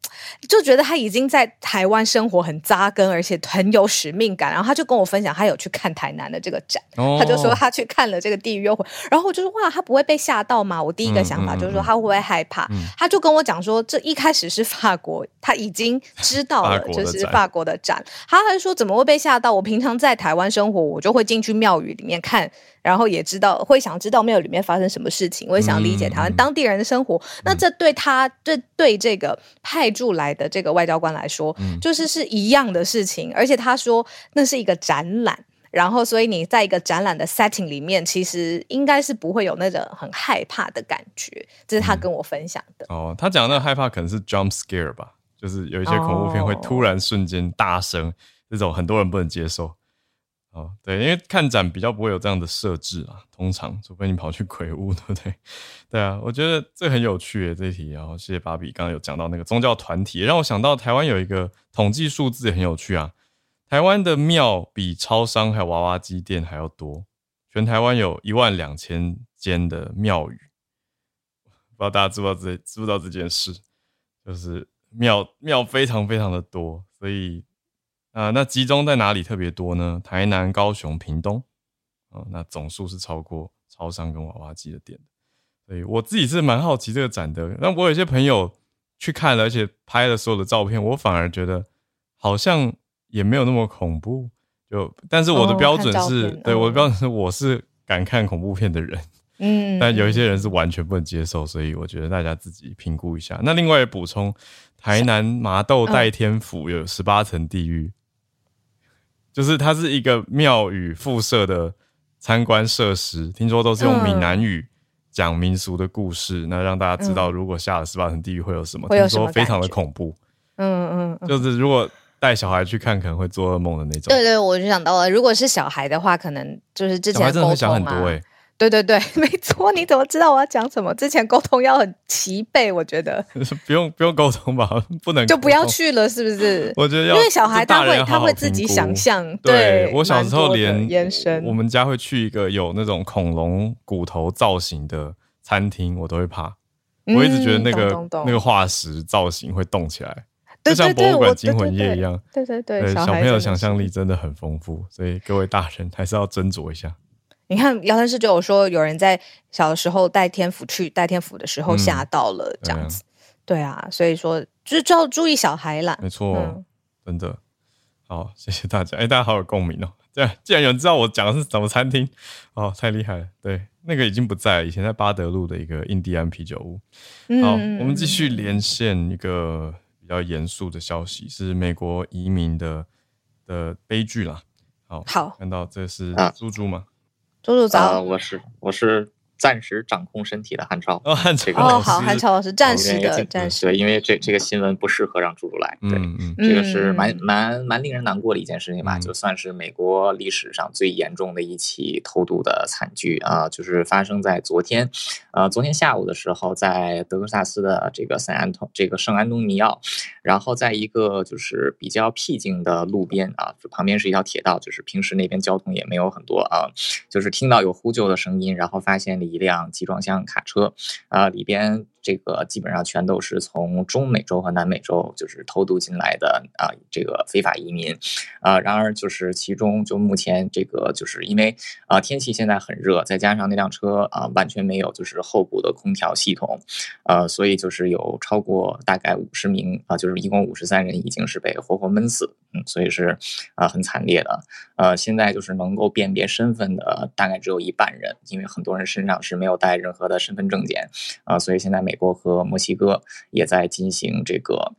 就觉得他已经在台湾生活很扎根，而且很有使命感。然后他就跟我分享，他有去看台南的这个展，他就说他去看了这个地狱幽魂。然后我就说哇，他不会被吓到吗？我第一个想法就是说他会不会害怕？他就跟我讲说，这一开始是法国，他已经知道了就是法国的展。他还说怎么会被吓到？我平常在台湾生活，我就会进去庙宇里面看。然后也知道会想知道庙里面发生什么事情，我也想理解台湾当地人的生活。那这对他，这对这个派驻来的这个外交官来说，就是是一样的事情。而且他说那是一个展览，然后所以你在一个展览的 setting 里面，其实应该是不会有那种很害怕的感觉。这是他跟我分享的。哦，他讲的那个害怕可能是 jump scare 吧，就是有一些恐怖片会突然瞬间大声，这种很多人不能接受。哦，对，因为看展比较不会有这样的设置啊，通常除非你跑去鬼屋，对不对？对啊，我觉得这很有趣诶，这题。然后谢谢芭比，刚刚有讲到那个宗教团体，让我想到台湾有一个统计数字也很有趣啊。台湾的庙比超商还有娃娃机店还要多，全台湾有一万两千间的庙宇，不知道大家知不知道这知不知道这件事？就是庙庙非常非常的多，所以。啊，那集中在哪里特别多呢？台南、高雄、屏东，啊，那总数是超过超商跟娃娃机的店所以我自己是蛮好奇这个展的。那我有些朋友去看了，而且拍了所有的照片，我反而觉得好像也没有那么恐怖。就但是我的标准是对我的标准是我是敢看恐怖片的人，嗯，但有一些人是完全不能接受，所以我觉得大家自己评估一下。那另外补充，台南麻豆代天府有十八层地狱，就是它是一个庙宇附设的参观设施，听说都是用闽南语讲民俗的故事，那让大家知道如果下了十八层地狱会有什么，听说非常的恐怖。嗯嗯，就是如果。带小孩去看可能会做噩梦的那种。对对，我就想到了，如果是小孩的话，可能就是之前会想很多哎。对对对，没错。你怎么知道我要讲什么？之前沟通要很齐备，我觉得。不用不用沟通吧，不能就不要去了，是不是？我觉得因为小孩他会他会自己想象。对我小时候连延伸，我们家会去一个有那种恐龙骨头造型的餐厅，我都会怕。我一直觉得那个那个化石造型会动起来。就像博物馆惊魂夜一样，对对对，小朋友想象力真的很丰富，所以各位大人还是要斟酌一下。你看聊天室就有说，有人在小的时候带天府去带天府的时候吓到了这样子，对啊，所以说就是就要注意小孩啦。没错，真的好，谢谢大家。哎，大家好有共鸣哦。这样，既然有人知道我讲的是什么餐厅，哦，太厉害了。对，那个已经不在了，以前在巴德路的一个印第安啤酒屋。好，我们继续连线一个。比较严肃的消息是美国移民的的悲剧啦。好，好，看到这是猪猪吗？周周早，我是我是。暂时掌控身体的汉超，哦，汉超，哦，好，汉超老师，暂时的，暂时，对，因为这这个新闻不适合让猪猪来，对，这个是蛮蛮蛮令人难过的一件事情吧，就算是美国历史上最严重的一起偷渡的惨剧啊，就是发生在昨天，呃，昨天下午的时候，在德克萨斯的这个圣安东这个圣安东尼奥，然后在一个就是比较僻静的路边啊，就旁边是一条铁道，就是平时那边交通也没有很多啊，就是听到有呼救的声音，然后发现里。一辆集装箱卡车，啊，里边。这个基本上全都是从中美洲和南美洲就是偷渡进来的啊，这个非法移民，啊，然而就是其中就目前这个就是因为啊天气现在很热，再加上那辆车啊完全没有就是后部的空调系统，呃，所以就是有超过大概五十名啊，就是一共五十三人已经是被活活闷死，嗯，所以是啊很惨烈的，呃，现在就是能够辨别身份的大概只有一半人，因为很多人身上是没有带任何的身份证件，啊，所以现在美。美国和墨西哥也在进行这个。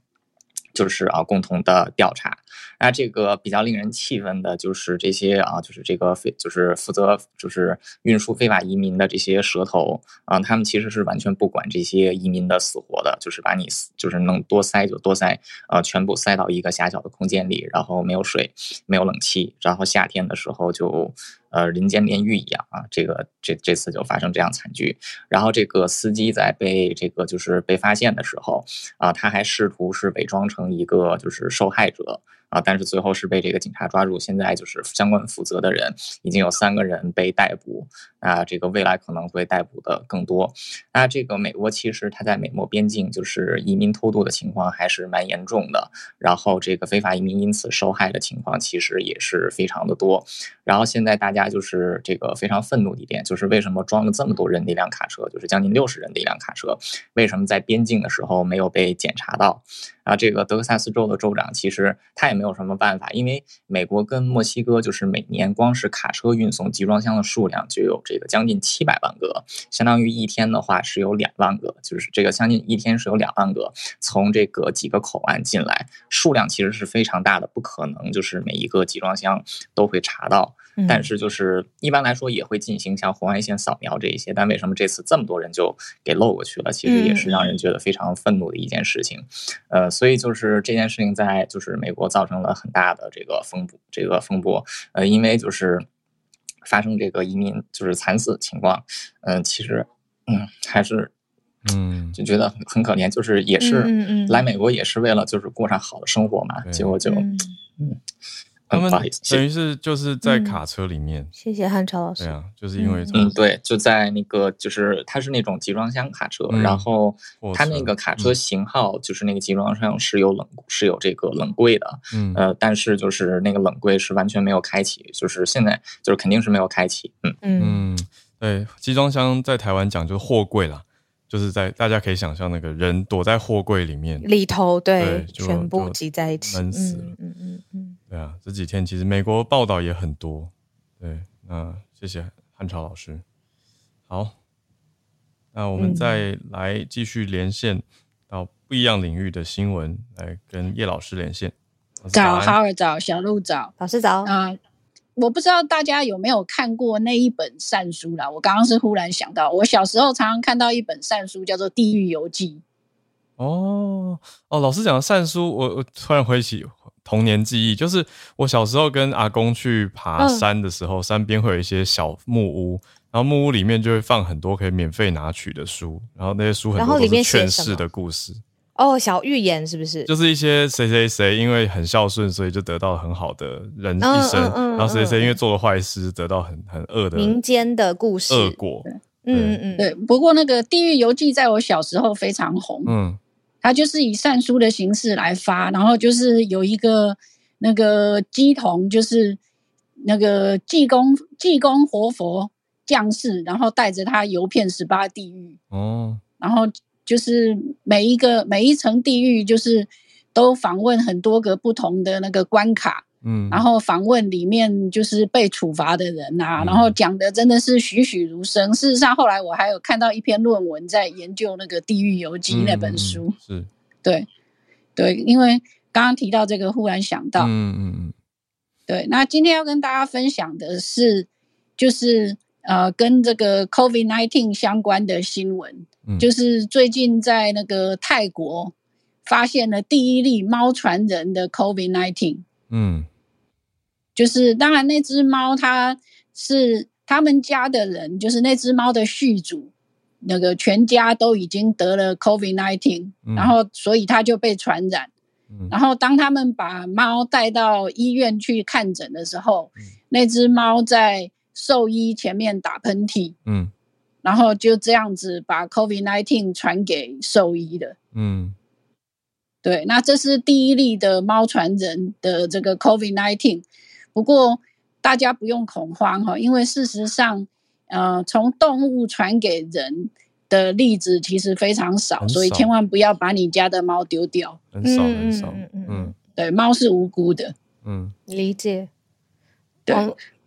就是啊，共同的调查。那这个比较令人气愤的就是这些啊，就是这个非就是负责就是运输非法移民的这些蛇头啊，他们其实是完全不管这些移民的死活的，就是把你就是能多塞就多塞，呃，全部塞到一个狭小的空间里，然后没有水，没有冷气，然后夏天的时候就呃人间炼狱一样啊。这个这这次就发生这样惨剧。然后这个司机在被这个就是被发现的时候啊，他还试图是伪装成。一个就是受害者。啊！但是最后是被这个警察抓住，现在就是相关负责的人已经有三个人被逮捕啊，这个未来可能会逮捕的更多。那这个美国其实它在美墨边境就是移民偷渡的情况还是蛮严重的，然后这个非法移民因此受害的情况其实也是非常的多。然后现在大家就是这个非常愤怒的一点，就是为什么装了这么多人的一辆卡车，就是将近六十人的一辆卡车，为什么在边境的时候没有被检查到？啊，这个德克萨斯州的州长其实他也没有什么办法，因为美国跟墨西哥就是每年光是卡车运送集装箱的数量就有这个将近七百万个，相当于一天的话是有两万个，就是这个将近一天是有两万个从这个几个口岸进来，数量其实是非常大的，不可能就是每一个集装箱都会查到。但是就是一般来说也会进行像红外线扫描这一些，但为什么这次这么多人就给漏过去了？其实也是让人觉得非常愤怒的一件事情。呃，所以就是这件事情在就是美国造成了很大的这个风波，这个风波。呃，因为就是发生这个移民就是惨死情况，嗯，其实嗯还是嗯就觉得很很可怜，就是也是来美国也是为了就是过上好的生活嘛，结果就嗯。他们等于是就是在卡车里面，谢谢汉超老师。对啊，就是因为嗯，对，就在那个就是它是那种集装箱卡车，然后它那个卡车型号就是那个集装箱是有冷是有这个冷柜的，嗯。呃，但是就是那个冷柜是完全没有开启，就是现在就是肯定是没有开启，嗯。嗯，对，集装箱在台湾讲就是货柜啦。就是在大家可以想象那个人躲在货柜里面里头，对，全部挤在一起，闷死了。嗯嗯嗯，对啊，这几天其实美国报道也很多。对，那谢谢汉朝老师。好，那我们再来继续连线到不一样领域的新闻，来跟叶老师连线。早，哈尔早，小鹿早，老师早。啊，我不知道大家有没有看过那一本善书啦。我刚刚是忽然想到，我小时候常常看到一本善书，叫做《地狱游记》。哦哦，老师讲的善书，我我突然回起童年记忆，就是我小时候跟阿公去爬山的时候，山边会有一些小木屋，然后木屋里面就会放很多可以免费拿取的书，然后那些书很多都是劝世的故事。哦，小寓言是不是？就是一些谁谁谁因为很孝顺，所以就得到很好的人一生，然后谁谁因为做了坏事，得到很很恶的民间的故事恶果。嗯嗯，对。不过那个《地狱游记》在我小时候非常红。嗯。他就是以善书的形式来发，然后就是有一个那个鸡童，就是那个济公济公活佛降世，然后带着他游遍十八地狱。哦，然后就是每一个每一层地狱，就是都访问很多个不同的那个关卡。嗯，然后访问里面就是被处罚的人呐，然后讲的真的是栩栩如生。事实上，后来我还有看到一篇论文在研究那个《地狱游记》那本书。是，对，对，因为刚刚提到这个，忽然想到，嗯嗯嗯，对。那今天要跟大家分享的是，就是呃，跟这个 COVID nineteen 相关的新闻，就是最近在那个泰国发现了第一例猫传人的 COVID nineteen。嗯。就是，当然那只猫它是他们家的人，就是那只猫的续主，那个全家都已经得了 COVID nineteen，然后所以它就被传染。然后当他们把猫带到医院去看诊的时候，那只猫在兽医前面打喷嚏，嗯，然后就这样子把 COVID nineteen 传给兽医的，嗯，对，那这是第一例的猫传人的这个 COVID nineteen。不过大家不用恐慌哈，因为事实上，呃，从动物传给人的例子其实非常少，所以千万不要把你家的猫丢掉。很少很少，嗯，对，猫是无辜的。嗯，理解。对，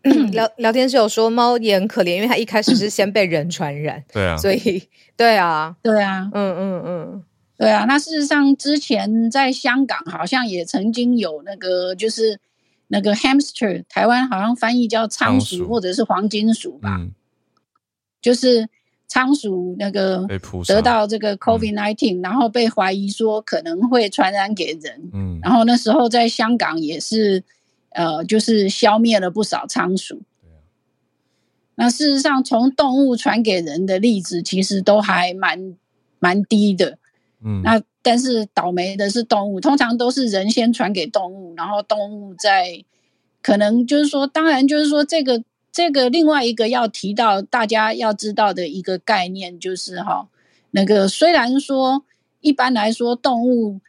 聊聊天室有说猫也很可怜，因为它一开始是先被人传染。对啊，所以对啊，对啊，嗯嗯嗯，对啊。那事实上，之前在香港好像也曾经有那个就是。那个 hamster，台湾好像翻译叫仓鼠或者是黄金鼠吧，就是仓鼠那个得到这个 COVID nineteen，然后被怀疑说可能会传染给人，嗯，然后那时候在香港也是，呃，就是消灭了不少仓鼠。那事实上从动物传给人的例子其实都还蛮蛮低的，嗯，那。但是倒霉的是动物，通常都是人先传给动物，然后动物再可能就是说，当然就是说这个这个另外一个要提到大家要知道的一个概念就是哈，那个虽然说一般来说动物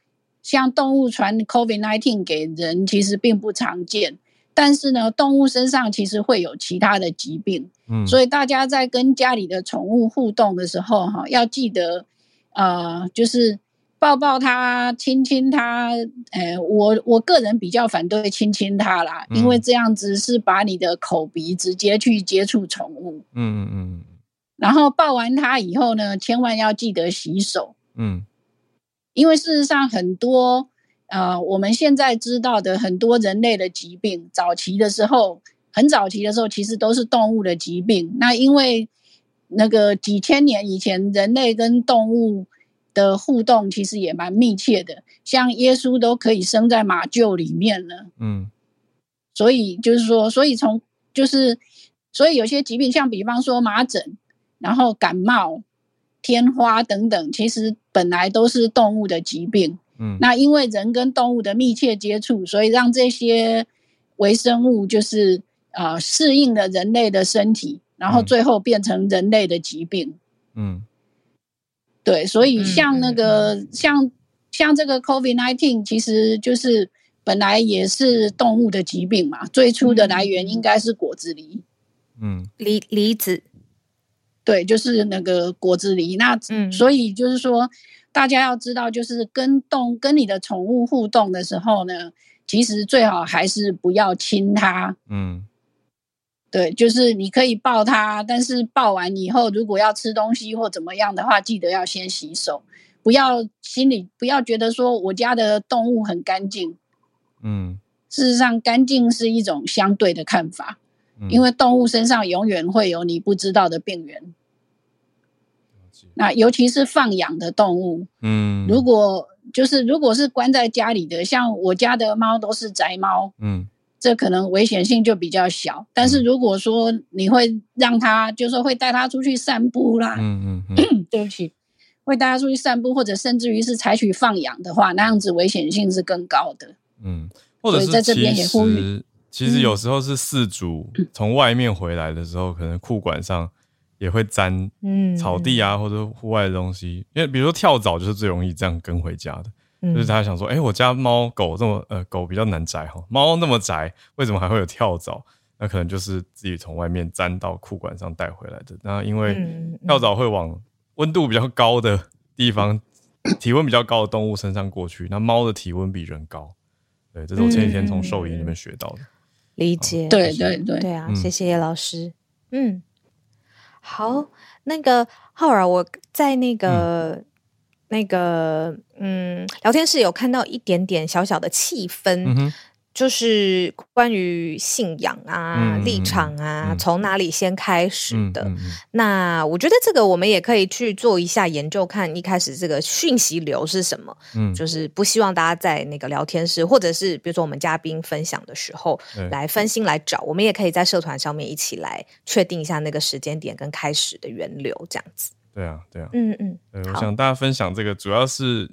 像动物传 COVID nineteen 给人其实并不常见，但是呢，动物身上其实会有其他的疾病，嗯，所以大家在跟家里的宠物互动的时候哈，要记得呃，就是。抱抱它，亲亲它，呃，我我个人比较反对亲亲它啦，因为这样子是把你的口鼻直接去接触宠物。嗯嗯嗯。然后抱完它以后呢，千万要记得洗手。嗯。因为事实上很多，呃，我们现在知道的很多人类的疾病，早期的时候，很早期的时候，其实都是动物的疾病。那因为那个几千年以前，人类跟动物。的互动其实也蛮密切的，像耶稣都可以生在马厩里面了，嗯，所以就是说，所以从就是，所以有些疾病，像比方说麻疹，然后感冒、天花等等，其实本来都是动物的疾病，嗯，那因为人跟动物的密切接触，所以让这些微生物就是呃适应了人类的身体，然后最后变成人类的疾病，嗯。对，所以像那个像像这个 COVID nineteen，其实就是本来也是动物的疾病嘛，最初的来源应该是果子狸，嗯，梨梨子，对，就是那个果子狸。那所以就是说，大家要知道，就是跟动跟你的宠物互动的时候呢，其实最好还是不要亲它，嗯，对，就是你可以抱它，但是抱完以后，如果要吃东西或怎么样的话，记得要先洗手，不要心里不要觉得说我家的动物很干净。嗯，事实上，干净是一种相对的看法，因为动物身上永远会有你不知道的病源。那尤其是放养的动物，嗯，如果就是如果是关在家里的，像我家的猫都是宅猫，嗯。这可能危险性就比较小，但是如果说你会让他，就是说会带他出去散步啦，嗯嗯嗯，对不起，会带他出去散步，或者甚至于是采取放养的话，那样子危险性是更高的。嗯，或者是在这边也呼吁，其实有时候是饲主从外面回来的时候，可能裤管上也会沾草地啊或者户外的东西，因为比如说跳蚤就是最容易这样跟回家的。就是他想说，哎，我家猫狗这么呃，狗比较难宅哈，猫那么宅，为什么还会有跳蚤？那可能就是自己从外面粘到裤管上带回来的。那因为跳蚤会往温度比较高的地方、体温比较高的动物身上过去。那猫的体温比人高，对，这是我前几天从兽医那边学到的。理解，对对对，对啊，谢谢叶老师。嗯，好，那个浩然，我在那个。那个，嗯，聊天室有看到一点点小小的气氛，就是关于信仰啊、立场啊，从哪里先开始的？那我觉得这个我们也可以去做一下研究，看一开始这个讯息流是什么。嗯，就是不希望大家在那个聊天室，或者是比如说我们嘉宾分享的时候来分心来找，我们也可以在社团上面一起来确定一下那个时间点跟开始的源流，这样子。对啊，对啊，嗯嗯，对，我想大家分享这个，主要是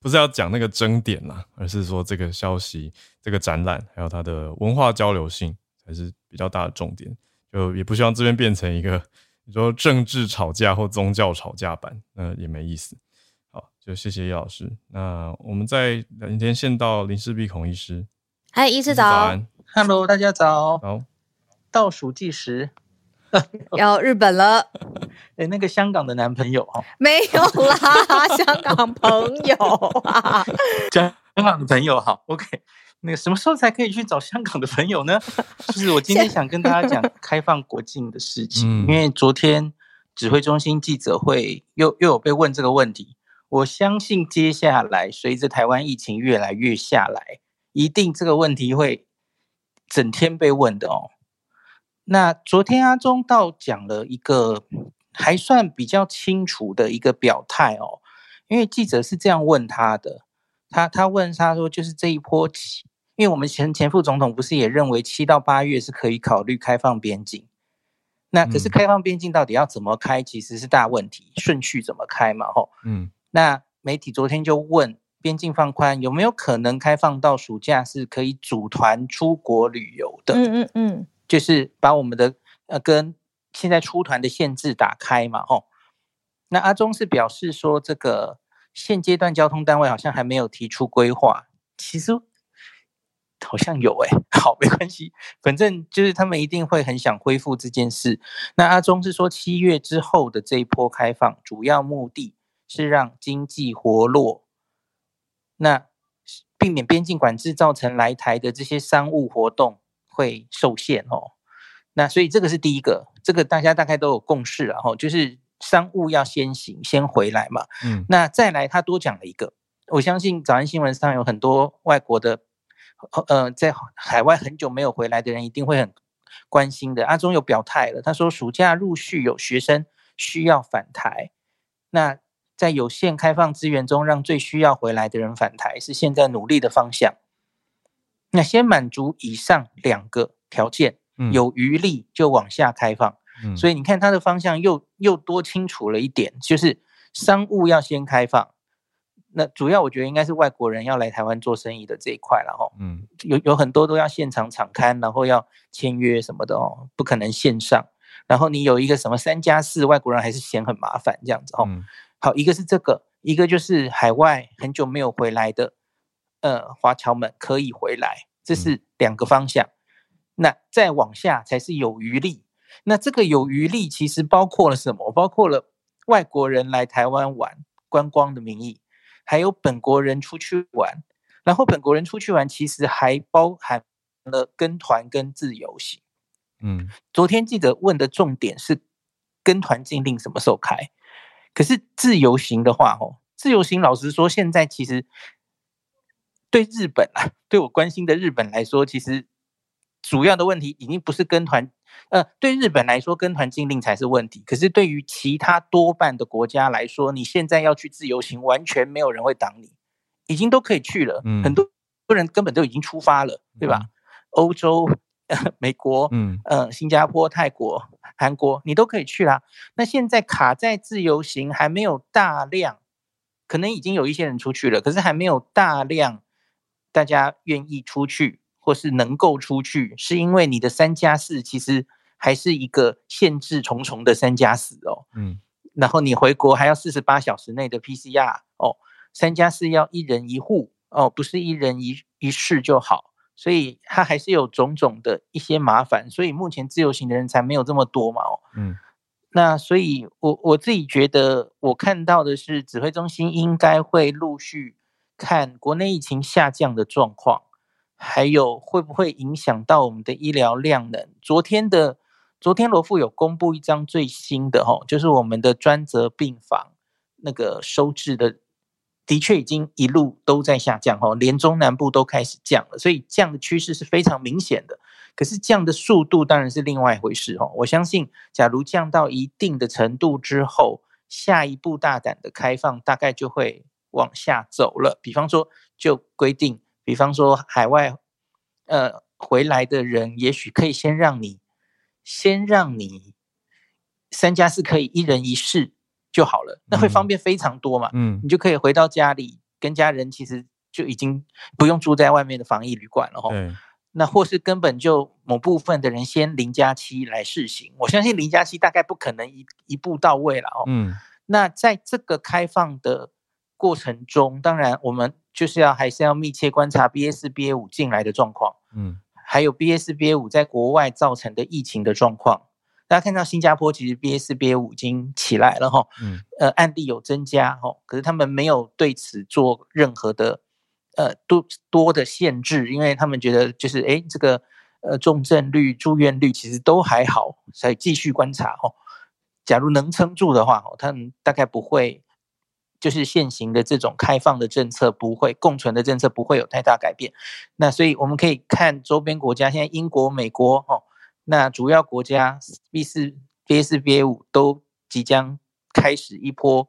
不是要讲那个争点啦，而是说这个消息、这个展览还有它的文化交流性才是比较大的重点。就也不希望这边变成一个你说政治吵架或宗教吵架版，那也没意思。好，就谢谢叶老师。那我们再连线到林氏鼻孔医师。嗨，医师早。Hello，大家早。好，倒数计时。要日本了，哎，那个香港的男朋友哦，没有啦，香港朋友啊，香港的朋友好，OK，那个什么时候才可以去找香港的朋友呢？就是我今天想跟大家讲开放国境的事情，因为昨天指挥中心记者会又又有被问这个问题，我相信接下来随着台湾疫情越来越下来，一定这个问题会整天被问的哦。那昨天阿中倒讲了一个还算比较清楚的一个表态哦，因为记者是这样问他的，他他问他说，就是这一波起，因为我们前前副总统不是也认为七到八月是可以考虑开放边境，那可是开放边境到底要怎么开，其实是大问题，顺序怎么开嘛？吼，嗯，那媒体昨天就问边境放宽有没有可能开放到暑假是可以组团出国旅游的？嗯嗯嗯。就是把我们的呃跟现在出团的限制打开嘛，吼。那阿中是表示说，这个现阶段交通单位好像还没有提出规划，其实好像有哎，好没关系，反正就是他们一定会很想恢复这件事。那阿中是说，七月之后的这一波开放，主要目的是让经济活络，那避免边境管制造成来台的这些商务活动。会受限哦，那所以这个是第一个，这个大家大概都有共识了哈，就是商务要先行先回来嘛。嗯，那再来他多讲了一个，我相信早安新闻上有很多外国的，呃，在海外很久没有回来的人一定会很关心的。阿中有表态了，他说暑假陆续有学生需要返台，那在有限开放资源中，让最需要回来的人返台是现在努力的方向。那先满足以上两个条件，有余力就往下开放。所以你看它的方向又又多清楚了一点，就是商务要先开放。那主要我觉得应该是外国人要来台湾做生意的这一块了哈。嗯，有有很多都要现场场刊，然后要签约什么的哦，不可能线上。然后你有一个什么三加四，外国人还是嫌很麻烦这样子哦。好，一个是这个，一个就是海外很久没有回来的。呃，华侨们可以回来，这是两个方向。那再往下才是有余力。那这个有余力其实包括了什么？包括了外国人来台湾玩观光的名义，还有本国人出去玩。然后本国人出去玩，其实还包含了跟团跟自由行。嗯，昨天记者问的重点是跟团禁令什么时候开？可是自由行的话，哦，自由行老实说，现在其实对日本啊，对我关心的日本来说，其实主要的问题已经不是跟团，呃，对日本来说跟团禁令才是问题。可是对于其他多半的国家来说，你现在要去自由行，完全没有人会挡你，已经都可以去了，很多人根本都已经出发了，对吧？欧洲。美国，嗯嗯，新加坡、泰国、韩国，你都可以去啦。那现在卡在自由行还没有大量，可能已经有一些人出去了，可是还没有大量大家愿意出去或是能够出去，是因为你的三加四其实还是一个限制重重的三加四哦。嗯，然后你回国还要四十八小时内的 PCR 哦，三加四要一人一户哦，不是一人一一室就好。所以它还是有种种的一些麻烦，所以目前自由行的人才没有这么多嘛。哦，嗯，那所以我我自己觉得，我看到的是指挥中心应该会陆续看国内疫情下降的状况，还有会不会影响到我们的医疗量能。昨天的昨天罗富有公布一张最新的哈，就是我们的专责病房那个收治的。的确已经一路都在下降哦，连中南部都开始降了，所以降的趋势是非常明显的。可是降的速度当然是另外一回事哦。我相信，假如降到一定的程度之后，下一步大胆的开放大概就会往下走了。比方说，就规定，比方说海外呃回来的人，也许可以先让你先让你三加四可以一人一室。就好了，那会方便非常多嘛。嗯，你就可以回到家里跟家人，其实就已经不用住在外面的防疫旅馆了哈。那或是根本就某部分的人先零加七来试行，我相信零加七大概不可能一一步到位了哦。嗯，那在这个开放的过程中，当然我们就是要还是要密切观察 B 四 B A 五进来的状况，嗯，还有 B 四 B A 五在国外造成的疫情的状况。大家看到新加坡其实 B 四 B A 五已经起来了哈，嗯，呃，案例有增加哈，可是他们没有对此做任何的呃多多的限制，因为他们觉得就是哎这个呃重症率、住院率其实都还好，所以继续观察哈。假如能撑住的话，他们大概不会就是现行的这种开放的政策不会共存的政策不会有太大改变。那所以我们可以看周边国家，现在英国、美国哦。那主要国家 B 四、B 四、B 五都即将开始一波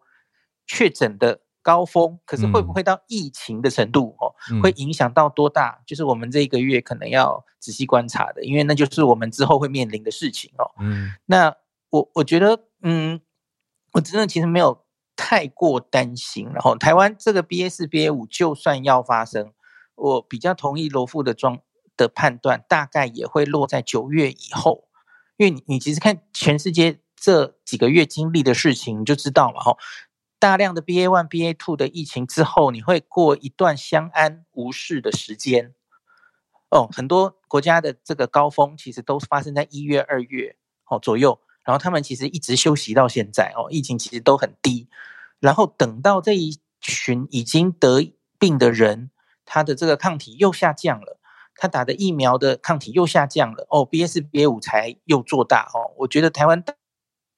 确诊的高峰，可是会不会到疫情的程度？哦，会影响到多大？就是我们这一个月可能要仔细观察的，因为那就是我们之后会面临的事情哦。嗯，那我我觉得，嗯，我真的其实没有太过担心。然后台湾这个 B A 四、B A 五就算要发生，我比较同意罗富的状。的判断大概也会落在九月以后，因为你你其实看全世界这几个月经历的事情，你就知道了哈。大量的 BA one、BA two 的疫情之后，你会过一段相安无事的时间。哦，很多国家的这个高峰其实都是发生在一月、二月哦左右，然后他们其实一直休息到现在哦，疫情其实都很低。然后等到这一群已经得病的人，他的这个抗体又下降了。他打的疫苗的抗体又下降了哦，B S B A 五才又做大哦，我觉得台湾大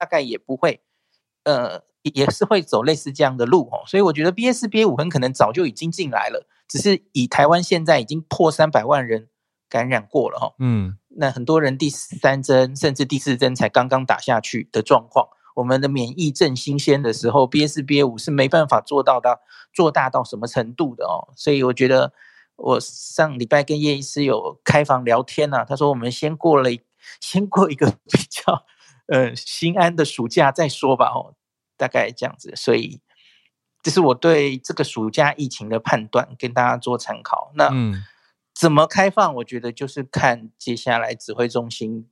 概也不会，呃，也是会走类似这样的路哦，所以我觉得 B S B A 五很可能早就已经进来了，只是以台湾现在已经破三百万人感染过了哈，嗯，那很多人第三针甚至第四针才刚刚打下去的状况，我们的免疫正新鲜的时候，B S B A 五是没办法做到的，做大到什么程度的哦，所以我觉得。我上礼拜跟叶医师有开房聊天呐，他说我们先过了，先过一个比较呃心安的暑假再说吧，哦，大概这样子，所以这是我对这个暑假疫情的判断，跟大家做参考。那怎么开放？我觉得就是看接下来指挥中心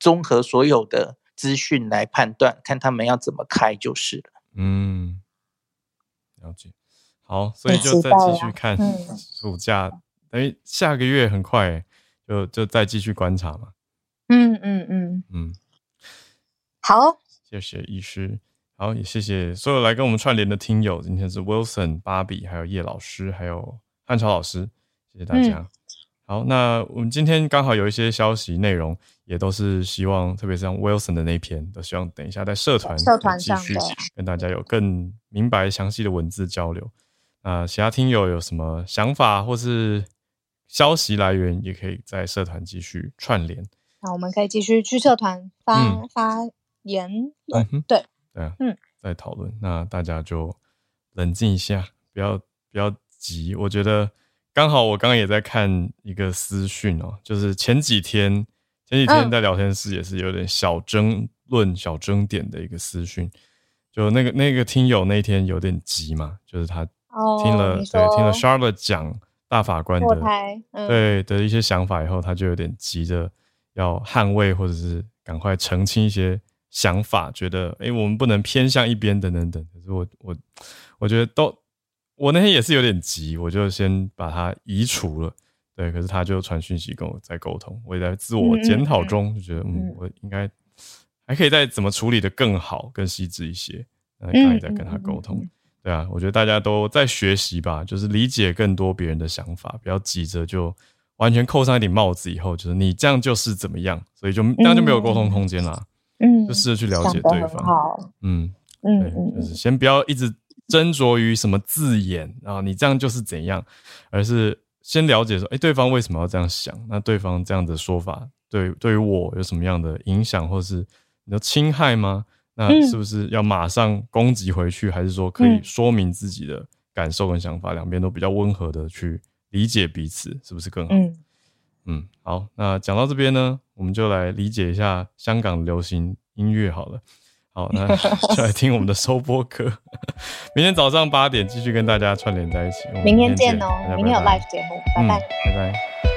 综合所有的资讯来判断，看他们要怎么开就是了。嗯，了解。好，所以就再继续看暑假，等于下个月很快，就就再继续观察嘛。嗯嗯嗯嗯，好，谢谢医师，好也谢谢所有来跟我们串联的听友，今天是 Wilson、芭比，还有叶老师，还有汉朝老师，谢谢大家。好，那我们今天刚好有一些消息内容，也都是希望，特别是像 Wilson 的那篇，都希望等一下在社团社团继续跟大家有更明白详细的文字交流。那其他听友有什么想法或是消息来源，也可以在社团继续串联。那我们可以继续去社团发发言论，对对啊，嗯，在讨论。那大家就冷静一下，不要不要急。我觉得刚好我刚刚也在看一个私讯哦，就是前几天前几天在聊天室也是有点小争论、小争点的一个私讯。就那个那个听友那天有点急嘛，就是他听了对听了 Charlotte 讲大法官的对的一些想法以后，他就有点急着。要捍卫或者是赶快澄清一些想法，觉得哎，我们不能偏向一边等等等。可是我我我觉得都，我那天也是有点急，我就先把它移除了。对，可是他就传讯息跟我在沟通，我也在自我检讨中，就觉得嗯，我应该还可以再怎么处理的更好、更细致一些。那刚才在跟他沟通，对啊，我觉得大家都在学习吧，就是理解更多别人的想法，不要急着就。完全扣上一顶帽子以后，就是你这样就是怎么样，所以就那样就没有沟通空间啦。嗯，就试着去了解对方。好，嗯嗯，就是先不要一直斟酌于什么字眼啊，你这样就是怎样，而是先了解说，哎，对方为什么要这样想？那对方这样的说法对对于我有什么样的影响，或是你的侵害吗？那是不是要马上攻击回去，还是说可以说明自己的感受跟想法，两边都比较温和的去？理解彼此是不是更好？嗯嗯，好，那讲到这边呢，我们就来理解一下香港流行音乐好了。好，那就来听我们的收播课。明天早上八点继续跟大家串联在一起。明天见哦，明天有 live 节目，拜拜，拜拜。